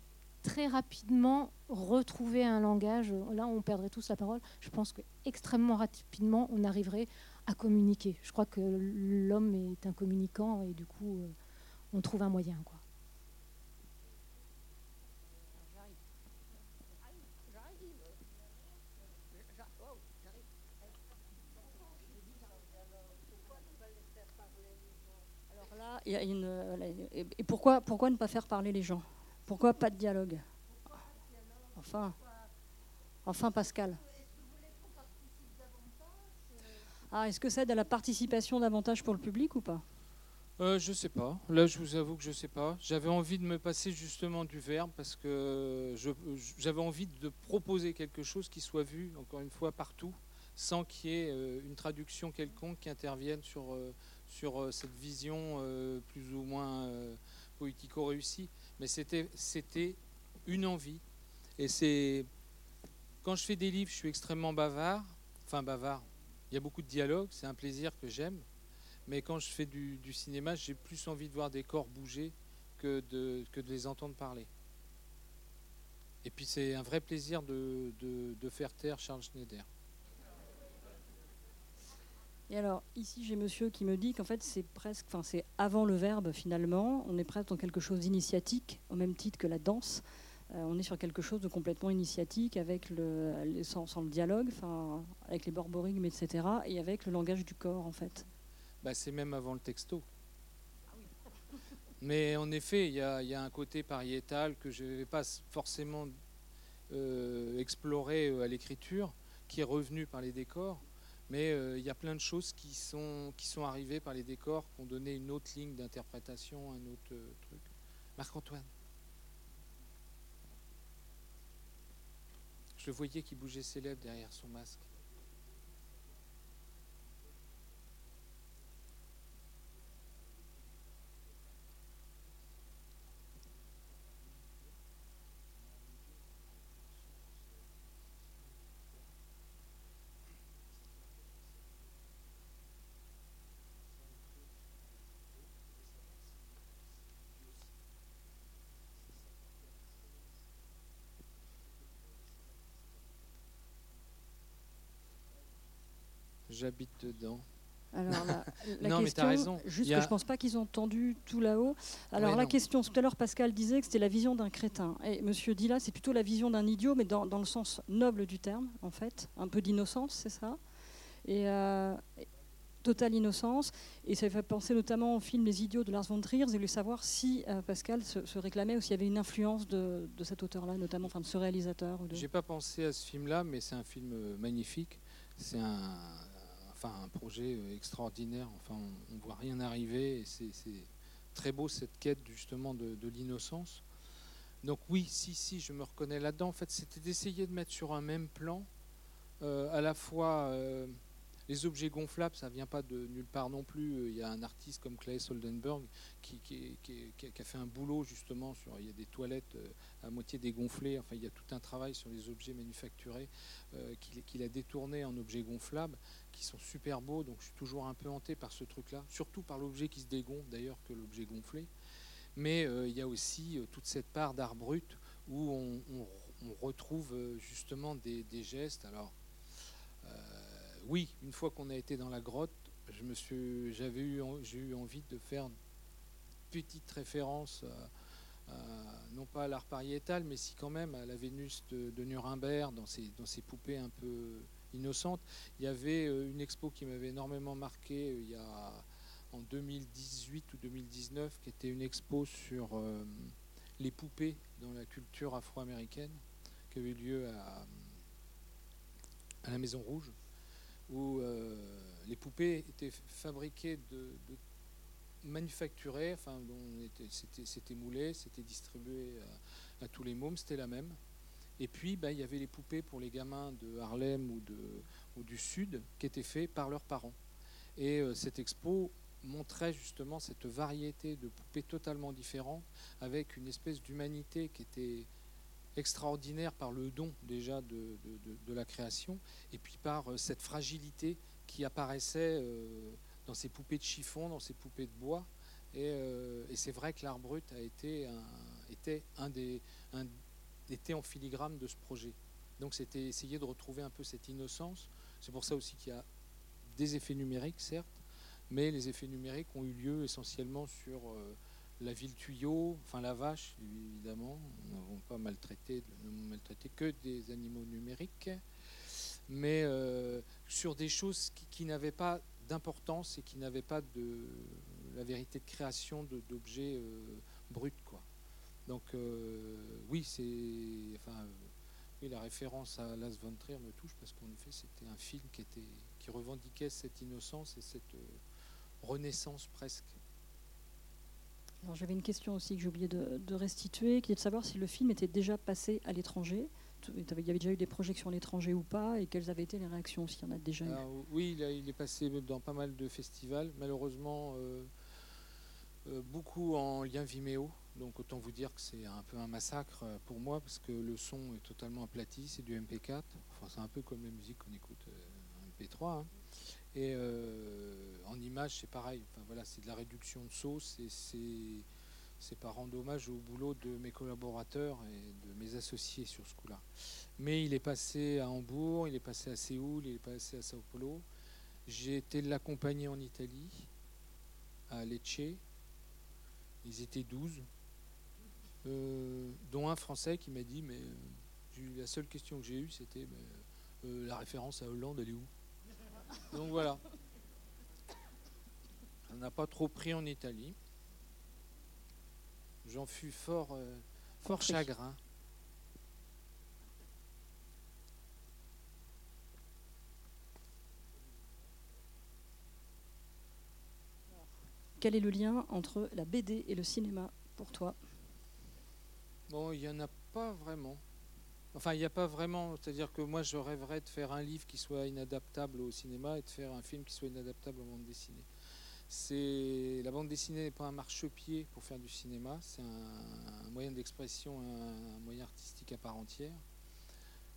très rapidement retrouver un langage. Là, on perdrait tous la parole. Je pense qu'extrêmement rapidement, on arriverait à communiquer. Je crois que l'homme est un communicant et du coup, euh, on trouve un moyen. Et pourquoi, pourquoi ne pas faire parler les gens? Pourquoi pas de dialogue? Enfin, enfin Pascal. Ah, est-ce que ça aide à la participation davantage pour le public ou pas? Euh, Je sais pas. Là, je vous avoue que je sais pas. J'avais envie de me passer justement du verbe parce que j'avais envie de proposer quelque chose qui soit vu, encore une fois, partout, sans qu'il y ait euh, une traduction quelconque qui intervienne sur, euh, sur cette vision plus ou moins poético-réussie. Mais c'était une envie. Et c'est. Quand je fais des livres, je suis extrêmement bavard. Enfin, bavard. Il y a beaucoup de dialogues, c'est un plaisir que j'aime. Mais quand je fais du, cinéma, j'ai plus envie de voir des corps bouger que de, les entendre parler. Et puis c'est un vrai plaisir de, faire taire Charles Schneider. Et alors, ici, j'ai monsieur qui me dit qu'en fait, c'est presque, enfin, c'est avant le verbe finalement. On est presque dans quelque chose d'initiatique, au même titre que la danse. Euh, on est sur quelque chose de complètement initiatique, avec le, sans, le dialogue, avec les borborigmes, etc., et avec le langage du corps, en fait. Bah, c'est même avant le texto. Mais en effet, il y, a un côté pariétal que je ne vais pas forcément euh, explorer euh, à l'écriture, qui est revenu par les décors. Mais euh, il y a plein de choses qui sont, qui sont arrivées par les décors, qui ont donné une autre ligne d'interprétation, un autre truc. Marc-Antoine. Je voyais qu'il bougeait ses lèvres derrière son masque. J'habite dedans. Alors la, non, question, mais raison. Juste que je pense pas qu'ils ont entendu tout là-haut. Alors la question, tout à l'heure Pascal disait que c'était la vision d'un crétin. Et Monsieur dit là, c'est plutôt la vision d'un idiot, mais dans, le sens noble du terme, en fait, un peu d'innocence, c'est ça. Et, euh, totale innocence. Et ça fait penser notamment au film Les Idiots de Lars von Trier. Et voulu savoir si euh, Pascal se, réclamait ou s'il y avait une influence de, cet auteur-là, notamment, enfin de ce réalisateur. Je J'ai pas pensé à ce film-là, mais c'est un film euh, magnifique. C'est un enfin un projet euh, extraordinaire. Enfin, on, ne voit rien arriver. Et c'est très beau cette quête justement de, l'innocence. Donc oui, si, si, je me reconnais là-dedans. En fait, c'était d'essayer de mettre sur un même plan euh, à la fois euh, les objets gonflables, ça vient pas de nulle part non plus. Il y a un artiste comme Claes Oldenburg qui, a fait un boulot justement sur. Il y a des toilettes à moitié dégonflées. Enfin, il y a tout un travail sur les objets manufacturés qu'il a détourné en objets gonflables qui sont super beaux, donc je suis toujours un peu hanté par ce truc-là, surtout par l'objet qui se dégonfle d'ailleurs que l'objet gonflé. Mais euh, il y a aussi euh, toute cette part d'art brut où on, retrouve euh, justement des, gestes. Alors, oui, une fois qu'on a été dans la grotte, je me suis, j'avais eu, j'ai eu envie de faire une petite référence, non pas à l'art pariétal, mais si quand même à la Vénus de, Nuremberg, dans ces, dans ces poupées un peu innocente. Il y avait euh, une expo qui m'avait énormément marqué euh, il y a en 2018 ou 2019, qui était une expo sur euh, les poupées dans la culture afro-américaine, qui avait eu lieu à, à la Maison Rouge, où les poupées étaient fabriquées de, manufacturées, enfin, c'était moulé, c'était distribué à, à, tous les mômes, c'était la même. Et puis, bah, il y avait les poupées pour les gamins de Harlem ou, du Sud qui étaient faits par leurs parents. Et euh, cette expo montrait justement cette variété de poupées totalement différentes, avec une espèce d'humanité qui était extraordinaire par le don déjà de, la création, et puis par euh, cette fragilité qui apparaissait euh, dans ces poupées de chiffon, dans ces poupées de bois. Et, et c'est vrai que l'art brut a été un, des, était en filigrane de ce projet. Donc c'était essayer de retrouver un peu cette innocence. C'est pour ça aussi qu'il y a des effets numériques, certes, mais les effets numériques ont eu lieu essentiellement sur euh, la ville tuyau, enfin la vache, évidemment. Nous n'avons pas maltraité, maltraité que des animaux numériques, mais euh, sur des choses qui, n'avaient pas d'importance et qui n'avaient pas de la vérité de création d'objets euh, bruts, quoi. Donc euh, oui, c'est, enfin, oui, la référence à Las von Trier me touche parce qu'en effet, c'était un film qui était, qui revendiquait cette innocence et cette euh, renaissance presque J'avais une question aussi que j'ai oublié de, restituer, qui est de savoir si le film était déjà passé à l'étranger. Il y avait déjà eu des projections à l'étranger ou pas, et quelles avaient été les réactions, s'il y en a déjà eu? Oui, il, est passé dans pas mal de festivals. Malheureusement, euh, euh, beaucoup en lien Vimeo. Donc autant vous dire que c'est un peu un massacre euh, pour moi, parce que le son est totalement aplati, c'est du MP4. Enfin, c'est un peu comme la musique qu'on écoute en MP3. Hein. Et en image, c'est pareil. Enfin, voilà, c'est de la réduction de sauce et c'est c'est par rendre hommage au boulot de mes collaborateurs et de mes associés sur ce coup-là. Mais il est passé à Hambourg, il est passé à Séoul, il est passé à Sao Paulo. J'ai été l'accompagner en Italie, à Lecce. Ils étaient 12, euh, dont un Français qui m'a dit, mais euh, la seule question que j'ai eue, c'était euh, la référence à Hollande, elle est où? Donc voilà. On n'a pas trop pris en Italie. J'en fus fort, euh, fort chagrin. Quel est le lien entre la BD et le cinéma pour toi? Bon, il n'y en a pas vraiment. Enfin, il n'y a pas vraiment. C'est-à-dire que moi, je rêverais de faire un livre qui soit inadaptable au cinéma et de faire un film qui soit inadaptable au monde dessiné. C'est la bande dessinée n'est pas un marchepied pour faire du cinéma, c'est un, moyen d'expression, un, moyen artistique à part entière.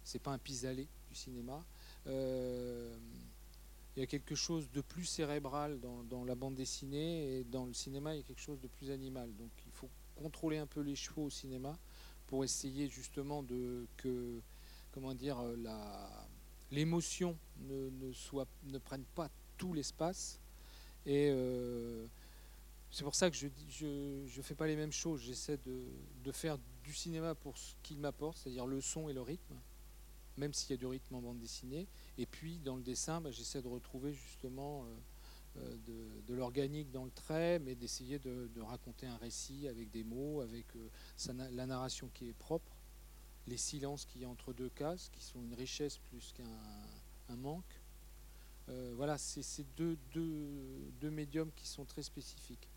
C'est pas un pis-aller du cinéma. Euh, il y a quelque chose de plus cérébral dans, la bande dessinée et dans le cinéma il y a quelque chose de plus animal. Donc contrôler un peu les chevaux au cinéma pour essayer justement de que comment dire la l'émotion ne, soit, ne prenne pas tout l'espace et euh, c'est pour ça que je ne je, fais pas les mêmes choses. J'essaie de, de, faire du cinéma pour ce qu'il m'apporte, c'est-à-dire le son et le rythme, même s'il y a du rythme en bande dessinée. Et puis dans le dessin, bah, j'essaie de retrouver justement euh, euh, de, l'organique dans le trait, mais d'essayer de, raconter un récit avec des mots, avec la narration qui est propre, les silences qu'il y a entre deux cases, qui sont une richesse plus qu'un manque. Euh, voilà, c'est deux, deux, médiums qui sont très spécifiques.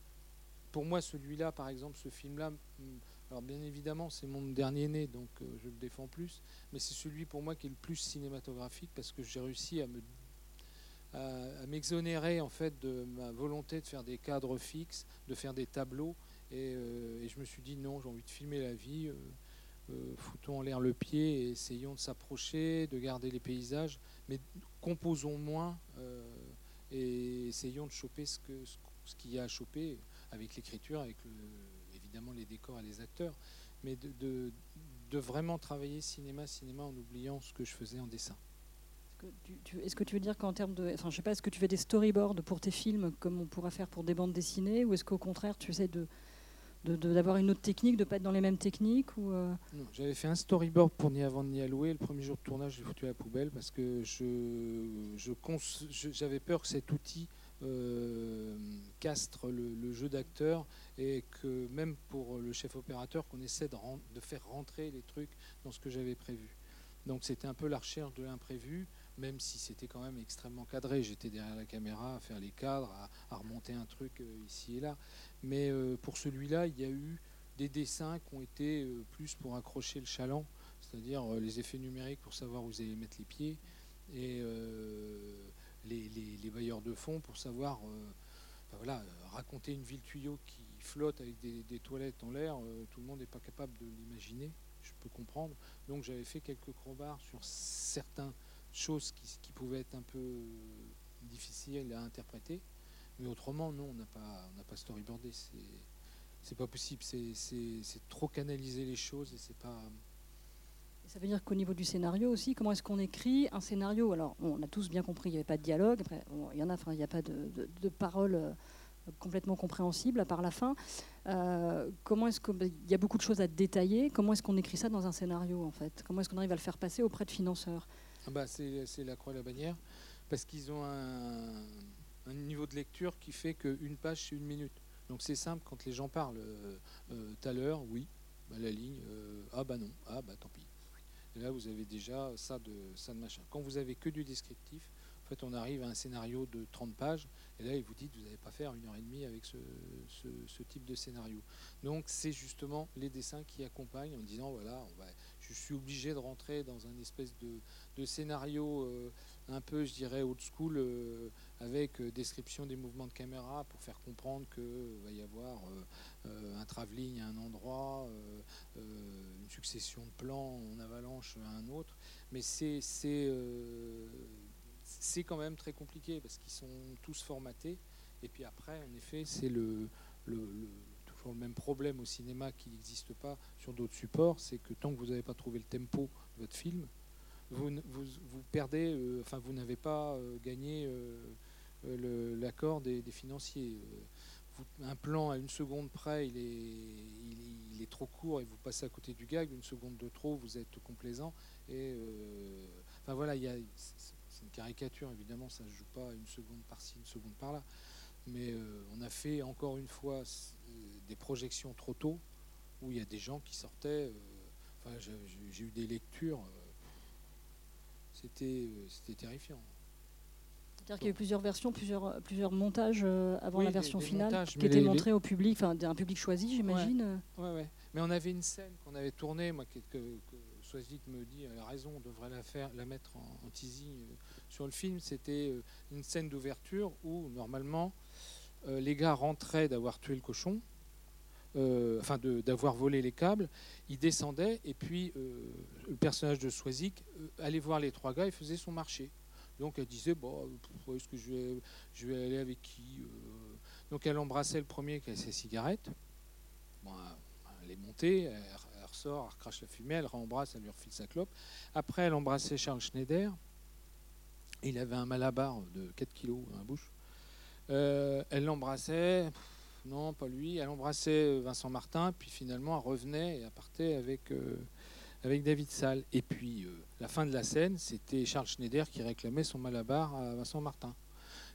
Pour moi, celui-là, par exemple, ce film-là, hmm, alors bien évidemment, c'est mon dernier né, donc euh, je le défends plus, mais c'est celui pour moi qui est le plus cinématographique parce que j'ai réussi à me à, m'exonérer en fait de ma volonté de faire des cadres fixes, de faire des tableaux, et, euh, je me suis dit non, j'ai envie de filmer la vie. foutons en l'air le pied et essayons de s'approcher, de garder les paysages mais composons moins euh, et essayons de choper ce qu'il y a à choper avec l'écriture, avec évidemment les décors et les acteurs, mais de, de, vraiment travailler cinéma, cinéma en oubliant ce que je faisais en dessin. Est-ce que tu veux dire qu'en termes de. Enfin, je sais pas, est-ce que tu fais des storyboards pour tes films comme on pourrait faire pour des bandes dessinées Ou est-ce qu'au contraire, tu essaies de, d'avoir une autre technique, de pas être dans les mêmes techniques euh? J'avais fait un storyboard pour Ni avant ni à louer. Le premier jour de tournage, j'ai foutu à la poubelle parce que je, j'avais peur que cet outil euh, castre le, jeu d'acteur et que même pour le chef opérateur, qu'on essaie de, faire rentrer les trucs dans ce que j'avais prévu. Donc c'était un peu la recherche de l'imprévu, même si c'était quand même extrêmement cadré. J'étais derrière la caméra à faire les cadres, à, remonter un truc euh, ici et là. Mais euh, pour celui-là, il y a eu des dessins qui ont été euh, plus pour accrocher le chaland, c'est-à-dire les effets numériques pour savoir où vous allez mettre les pieds, et les, bailleurs de fond pour savoir voilà, raconter une ville tuyau qui flotte avec des, toilettes en l'air, tout le monde n'est pas capable de l'imaginer, je peux comprendre. Donc j'avais fait quelques crowbars sur certaines choses qui, qui pouvaient être un peu difficiles à interpréter. Mais autrement, non, on n'a pas, on pas storyboardé. C'est pas possible. C'est trop canaliser les choses et c'est pas. Ça veut dire qu'au niveau du scénario aussi, comment est-ce qu'on écrit un scénario? Alors, on a tous bien compris, il n'y avait pas de dialogue. Après, il y en a, enfin, il n'y a pas de, de, paroles euh, complètement compréhensibles à part la fin. Euh, comment est-ce qu'il y a beaucoup de choses à détailler Comment est-ce qu'on écrit ça dans un scénario en fait? Comment est-ce qu'on arrive à le faire passer auprès de financeurs? Bah, C'est la croix et la bannière parce qu'ils ont un un niveau de lecture qui fait qu'une page, c'est une minute. Donc c'est simple, quand les gens parlent euh, euh, tout à l'heure, oui, bah, la ligne, euh, ah bah non, ah bah tant pis. Et là, vous avez déjà ça de, ça de machin. Quand vous avez que du descriptif, En fait, on arrive à un scénario de 30 pages, et là, il vous dit, vous n'allez pas faire une heure et demie avec ce, ce type de scénario. Donc, c'est justement les dessins qui accompagnent en disant, voilà, on va je suis obligé de rentrer dans un espèce de, scénario euh, un peu, je dirais, old school, euh, avec euh, description des mouvements de caméra pour faire comprendre qu'il va y avoir un travelling à un endroit, une succession de plans en avalanche à un autre. Mais c'est quand même très compliqué parce qu'ils sont tous formatés. Et puis après, en effet, c'est le même problème au cinéma qui n'existe pas sur d'autres supports, c'est que tant que vous n'avez pas trouvé le tempo de votre film, vous, vous, perdez, euh, enfin vous n'avez pas euh, gagné euh, l'accord des, financiers. un plan à une seconde près, il est, il, est, trop court et vous passez à côté du gag. Une seconde de trop, vous êtes complaisant. Et enfin voilà, c'est une caricature évidemment, ça ne joue pas une seconde par-ci, une seconde par-là. Mais on a fait encore une fois des projections trop tôt où il y a des gens qui sortaient. Euh, j'ai eu des lectures. Euh, c'était euh, terrifiant. C'est-à-dire qu'il y a eu plusieurs versions, plusieurs, plusieurs montages avant la version finale qui étaient montrés au public, enfin d'un public choisi, j'imagine. Ouais, ouais, Mais on avait une scène qu'on avait tournée, moi, que, que, me dit, elle a raison, on devrait la, faire, la mettre en, teasing sur le film. C'était une scène d'ouverture où, normalement, les gars rentraient d'avoir tué le cochon, euh, enfin d'avoir volé les câbles, il descendait et puis euh, le personnage de Swazik euh, allait voir les trois gars et faisait son marché. Donc elle disait bon, est-ce que je vais, aller avec qui Donc elle embrassait le premier qui avait ses cigarettes. Elle est montée, elle, ressort, elle recrache la fumée, elle rembrasse, elle lui refile sa clope. Après, elle embrassait Charles Schneider. Il avait un malabar de 4 kilos dans la bouche. Elle l'embrassait non, pas lui. Elle embrassait euh, Vincent Martin, puis finalement elle revenait et elle partait avec, euh, David Salle. Et puis euh, la fin de la scène, c'était Charles Schneider qui réclamait son malabar à Vincent Martin.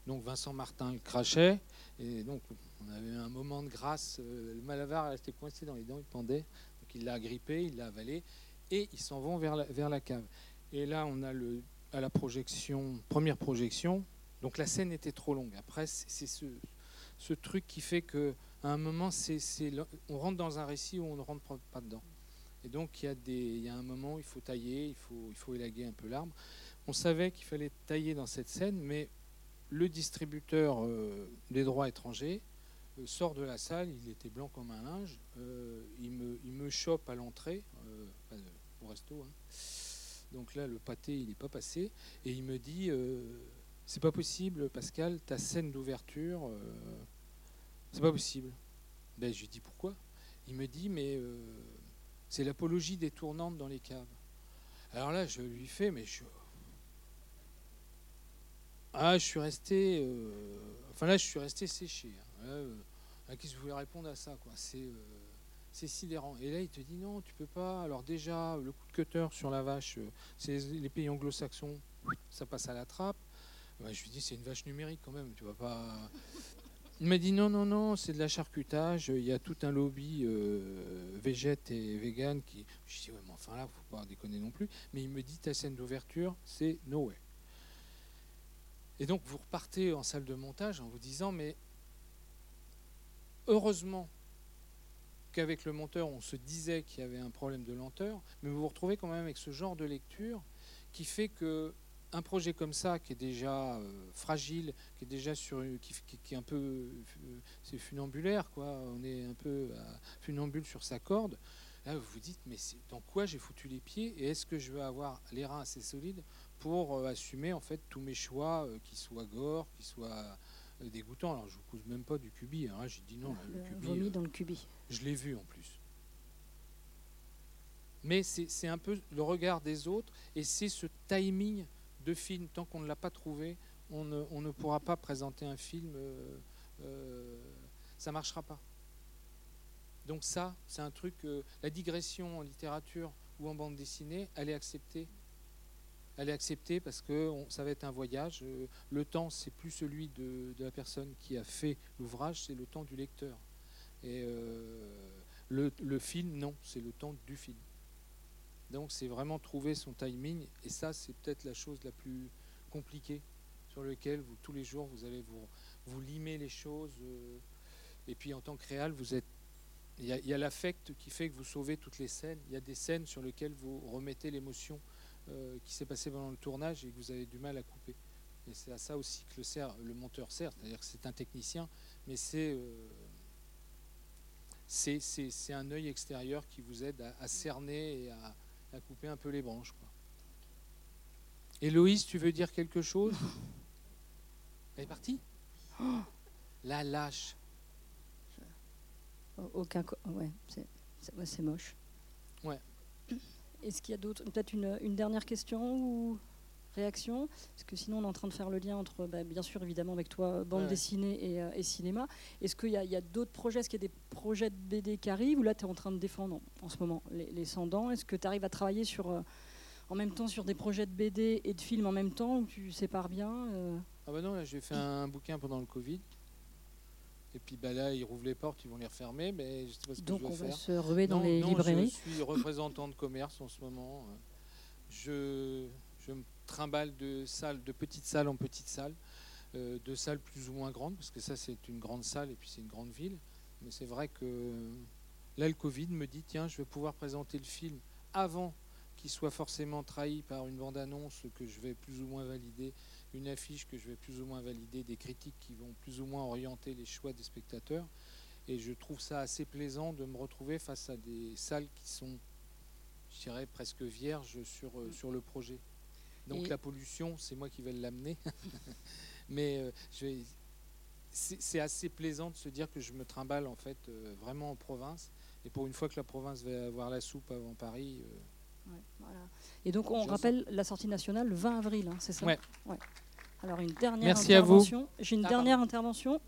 Donc Vincent Martin le crachait, et donc on avait un moment de grâce. le malabar restait coincé dans les dents, il pendait. Donc il l'a agrippé, il l'a avalé, et ils s'en vont vers la, cave. Et là, on a à la projection, première projection, donc la scène était trop longue. Après, c'est ce, truc qui fait qu'à un moment, on rentre dans un récit où on ne rentre pas dedans. Et donc, il y, a des, il y a un moment où il faut tailler, il faut, il faut élaguer un peu l'arbre. On savait qu'il fallait tailler dans cette scène, mais le distributeur euh, des droits étrangers euh, sort de la salle, il était blanc comme un linge, euh, il, me, il me chope à l'entrée, au resto. Hein. Donc là, le pâté, il n'est pas passé, et il me dit c'est pas possible, Pascal, ta scène d'ouverture, euh, c'est pas possible. Ben, je lui dis pourquoi Il me dit, mais euh, c'est l'apologie des tournantes dans les caves. Alors là, je lui fais, mais je. Ah, je suis resté. Euh, enfin là, je suis resté séché. Qu'est-ce que je voulais répondre à ça quoi? C'est c'est sidérant. Et là, il te dit non, tu peux pas. Alors déjà, le coup de cutter sur la vache, c'est les pays anglo-saxons, ça passe à la trappe je lui dis, c'est une vache numérique quand même, tu vas pas. Il m'a dit non, non, non, c'est de la charcutage. Il y a tout un lobby euh, végète et vegan qui. Je dis, ouais, mais enfin là, faut pas déconner non plus. Mais il me dit, ta scène d'ouverture, c'est no way. Et donc, vous repartez en salle de montage en vous disant, mais heureusement qu'avec le monteur, on se disait qu'il y avait un problème de lenteur, mais vous vous retrouvez quand même avec ce genre de lecture qui fait que un projet comme ça, qui est déjà euh, fragile, qui est déjà sur, qui, qui, est un peu, euh, c'est funambulaire, quoi. On est un peu funambule sur sa corde. Là, vous vous dites, mais dans quoi j'ai foutu les pieds et est-ce que je veux avoir les reins assez solides pour euh, assumer en fait tous mes choix, qui soient gore, qui soient dégoûtants. Alors, je vous cause même pas du cubi. Hein. J'ai dit non, le, cubi. dans le cubi. Je l'ai vu en plus. Mais c'est un peu le regard des autres et c'est ce timing de film, tant qu'on ne l'a pas trouvé, on ne, pourra pas présenter un film, euh, euh, ça ne marchera pas. Donc ça, c'est un truc, la digression en littérature ou en bande dessinée, elle est acceptée. Elle est acceptée parce que ça va être un voyage. Euh, le temps, c'est plus celui de, la personne qui a fait l'ouvrage, c'est le temps du lecteur. Et le film, non, c'est le temps du film. Donc c'est vraiment trouver son timing, et ça c'est peut-être la chose la plus compliquée sur lequel vous, tous les jours vous allez vous, limer les choses. euh, et puis en tant que réal, vous êtes. Il y a, l'affect qui fait que vous sauvez toutes les scènes. Il y a des scènes sur lesquelles vous remettez l'émotion euh, qui s'est passée pendant le tournage et que vous avez du mal à couper. Et c'est à ça aussi que le, monteur sert, c'est-à-dire que c'est un technicien, mais c'est euh, c'est c'est un œil extérieur qui vous aide à, à cerner et à, à couper un peu les branches. Quoi. Héloïse, tu veux dire quelque chose? Elle est partie? La lâche. Aucun. Ouais, c'est c'est- ouais, c'est moche. Ouais. Est-ce qu'il y a d'autres. Peut-être une, une dernière question ou? Réaction Parce que sinon, on est en train de faire le lien entre, bah, bien sûr, évidemment, avec toi, bande Ouais. dessinée et, euh, et cinéma. Est-ce qu'il y a, d'autres projets? Est-ce qu'il y a des projets de BD qui arrivent Ou là, tu es en train de défendre en, ce moment les, les 100 dents? Est-ce que tu arrives à travailler sur, euh, en même temps sur des projets de BD et de films en même temps Ou tu sépares bien euh? Ah bah non, là j'ai fait un bouquin pendant le Covid. Et puis bah là, ils rouvrent les portes, ils vont les refermer, mais je sais pas ce que Donc, je on va faire. se ruer dans Non, les non, librairies. Je suis représentant de commerce en ce moment. Je, je me trimballe de salle, de petite salle en petite salle, euh, de salles plus ou moins grandes, parce que ça c'est une grande salle et puis c'est une grande ville. Mais c'est vrai que là le Covid me dit tiens, je vais pouvoir présenter le film avant qu'il soit forcément trahi par une bande-annonce que je vais plus ou moins valider, une affiche que je vais plus ou moins valider, des critiques qui vont plus ou moins orienter les choix des spectateurs. Et je trouve ça assez plaisant de me retrouver face à des salles qui sont, je dirais, presque vierges sur, euh, sur le projet. Donc Et- la pollution, c'est moi qui vais l'amener. Mais euh, je c'est assez plaisant de se dire que je me trimballe en fait euh, vraiment en province. Et pour une fois que la province va avoir la soupe avant Paris, euh, Ouais, voilà. Et donc, on rappelle la sortie nationale le 20 avril, hein, c'est ça? Ouais. Alors, une dernière Merci intervention. J'ai une Ah, dernière intervention.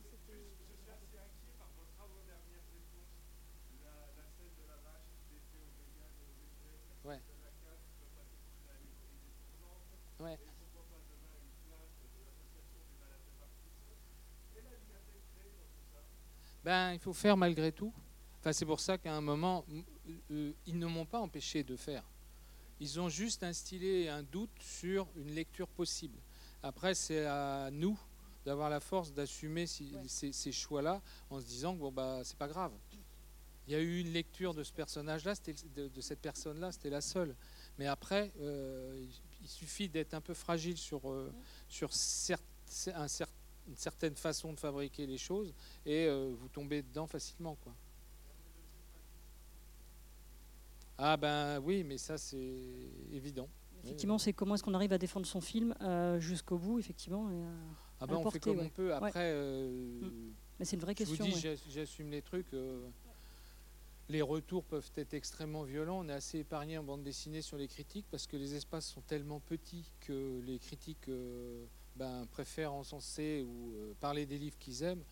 Ouais. Ouais. Ben, il faut faire malgré tout. Enfin, c'est pour ça qu'à un moment, m- euh, ils ne m'ont pas empêché de faire. Ils ont juste instillé un doute sur une lecture possible. Après, c'est à nous d'avoir la force d'assumer ces, ces choix-là en se disant que bon, bah, c'est pas grave. Il y a eu une lecture de ce personnage-là, de, de cette personne-là, c'était la seule. Mais après, euh, il- suffit d'être un peu fragile sur, euh, sur un cer- une certaine façon de fabriquer les choses et euh, vous tombez dedans facilement. Quoi. Ah ben oui, mais ça c'est évident. Effectivement, c'est comment est-ce qu'on arrive à défendre son film euh, jusqu'au bout, effectivement. et, Ah ben on porter, fait comme ouais. on peut. Après, euh, Mais c'est une vraie je vous question. dis, ouais. j'assume les trucs. les retours peuvent être extrêmement violents. On est assez épargné en bande dessinée sur les critiques parce que les espaces sont tellement petits que les critiques ben, préfèrent encenser ou euh, parler des livres qu'ils aiment.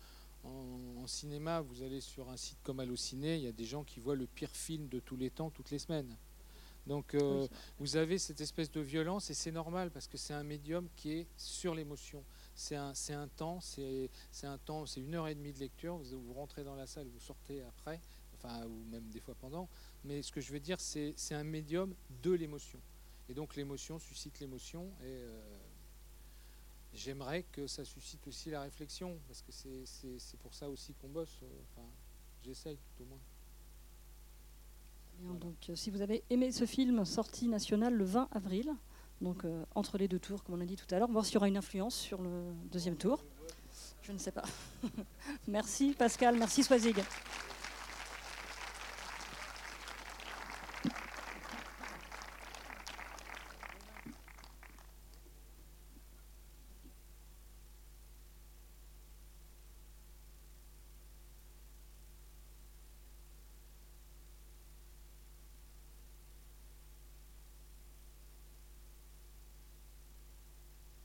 En, en cinéma, vous allez sur un site comme Allociné, il y a des gens qui voient le pire film de tous les temps toutes les semaines. Donc euh, Oui. vous avez cette espèce de violence et c'est normal parce que c'est un médium qui est sur l'émotion. C'est un, c'est un temps, c'est c'est un temps, c'est une heure et demie de lecture. Vous, vous rentrez dans la salle, vous sortez après, enfin ou même des fois pendant. Mais ce que je veux dire, c'est c'est un médium de l'émotion. Et donc l'émotion suscite l'émotion et euh, j'aimerais que ça suscite aussi la réflexion parce que c'est- pour ça aussi qu'on bosse. euh, Enfin, j'essaye tout au moins. Bien, donc, euh, si vous avez aimé ce film sorti national le 20 avril, donc euh, entre les deux tours, comme on a dit tout à l'heure, voir s'il y aura une influence sur le deuxième tour. Je ne sais pas. merci Pascal, merci Swazig.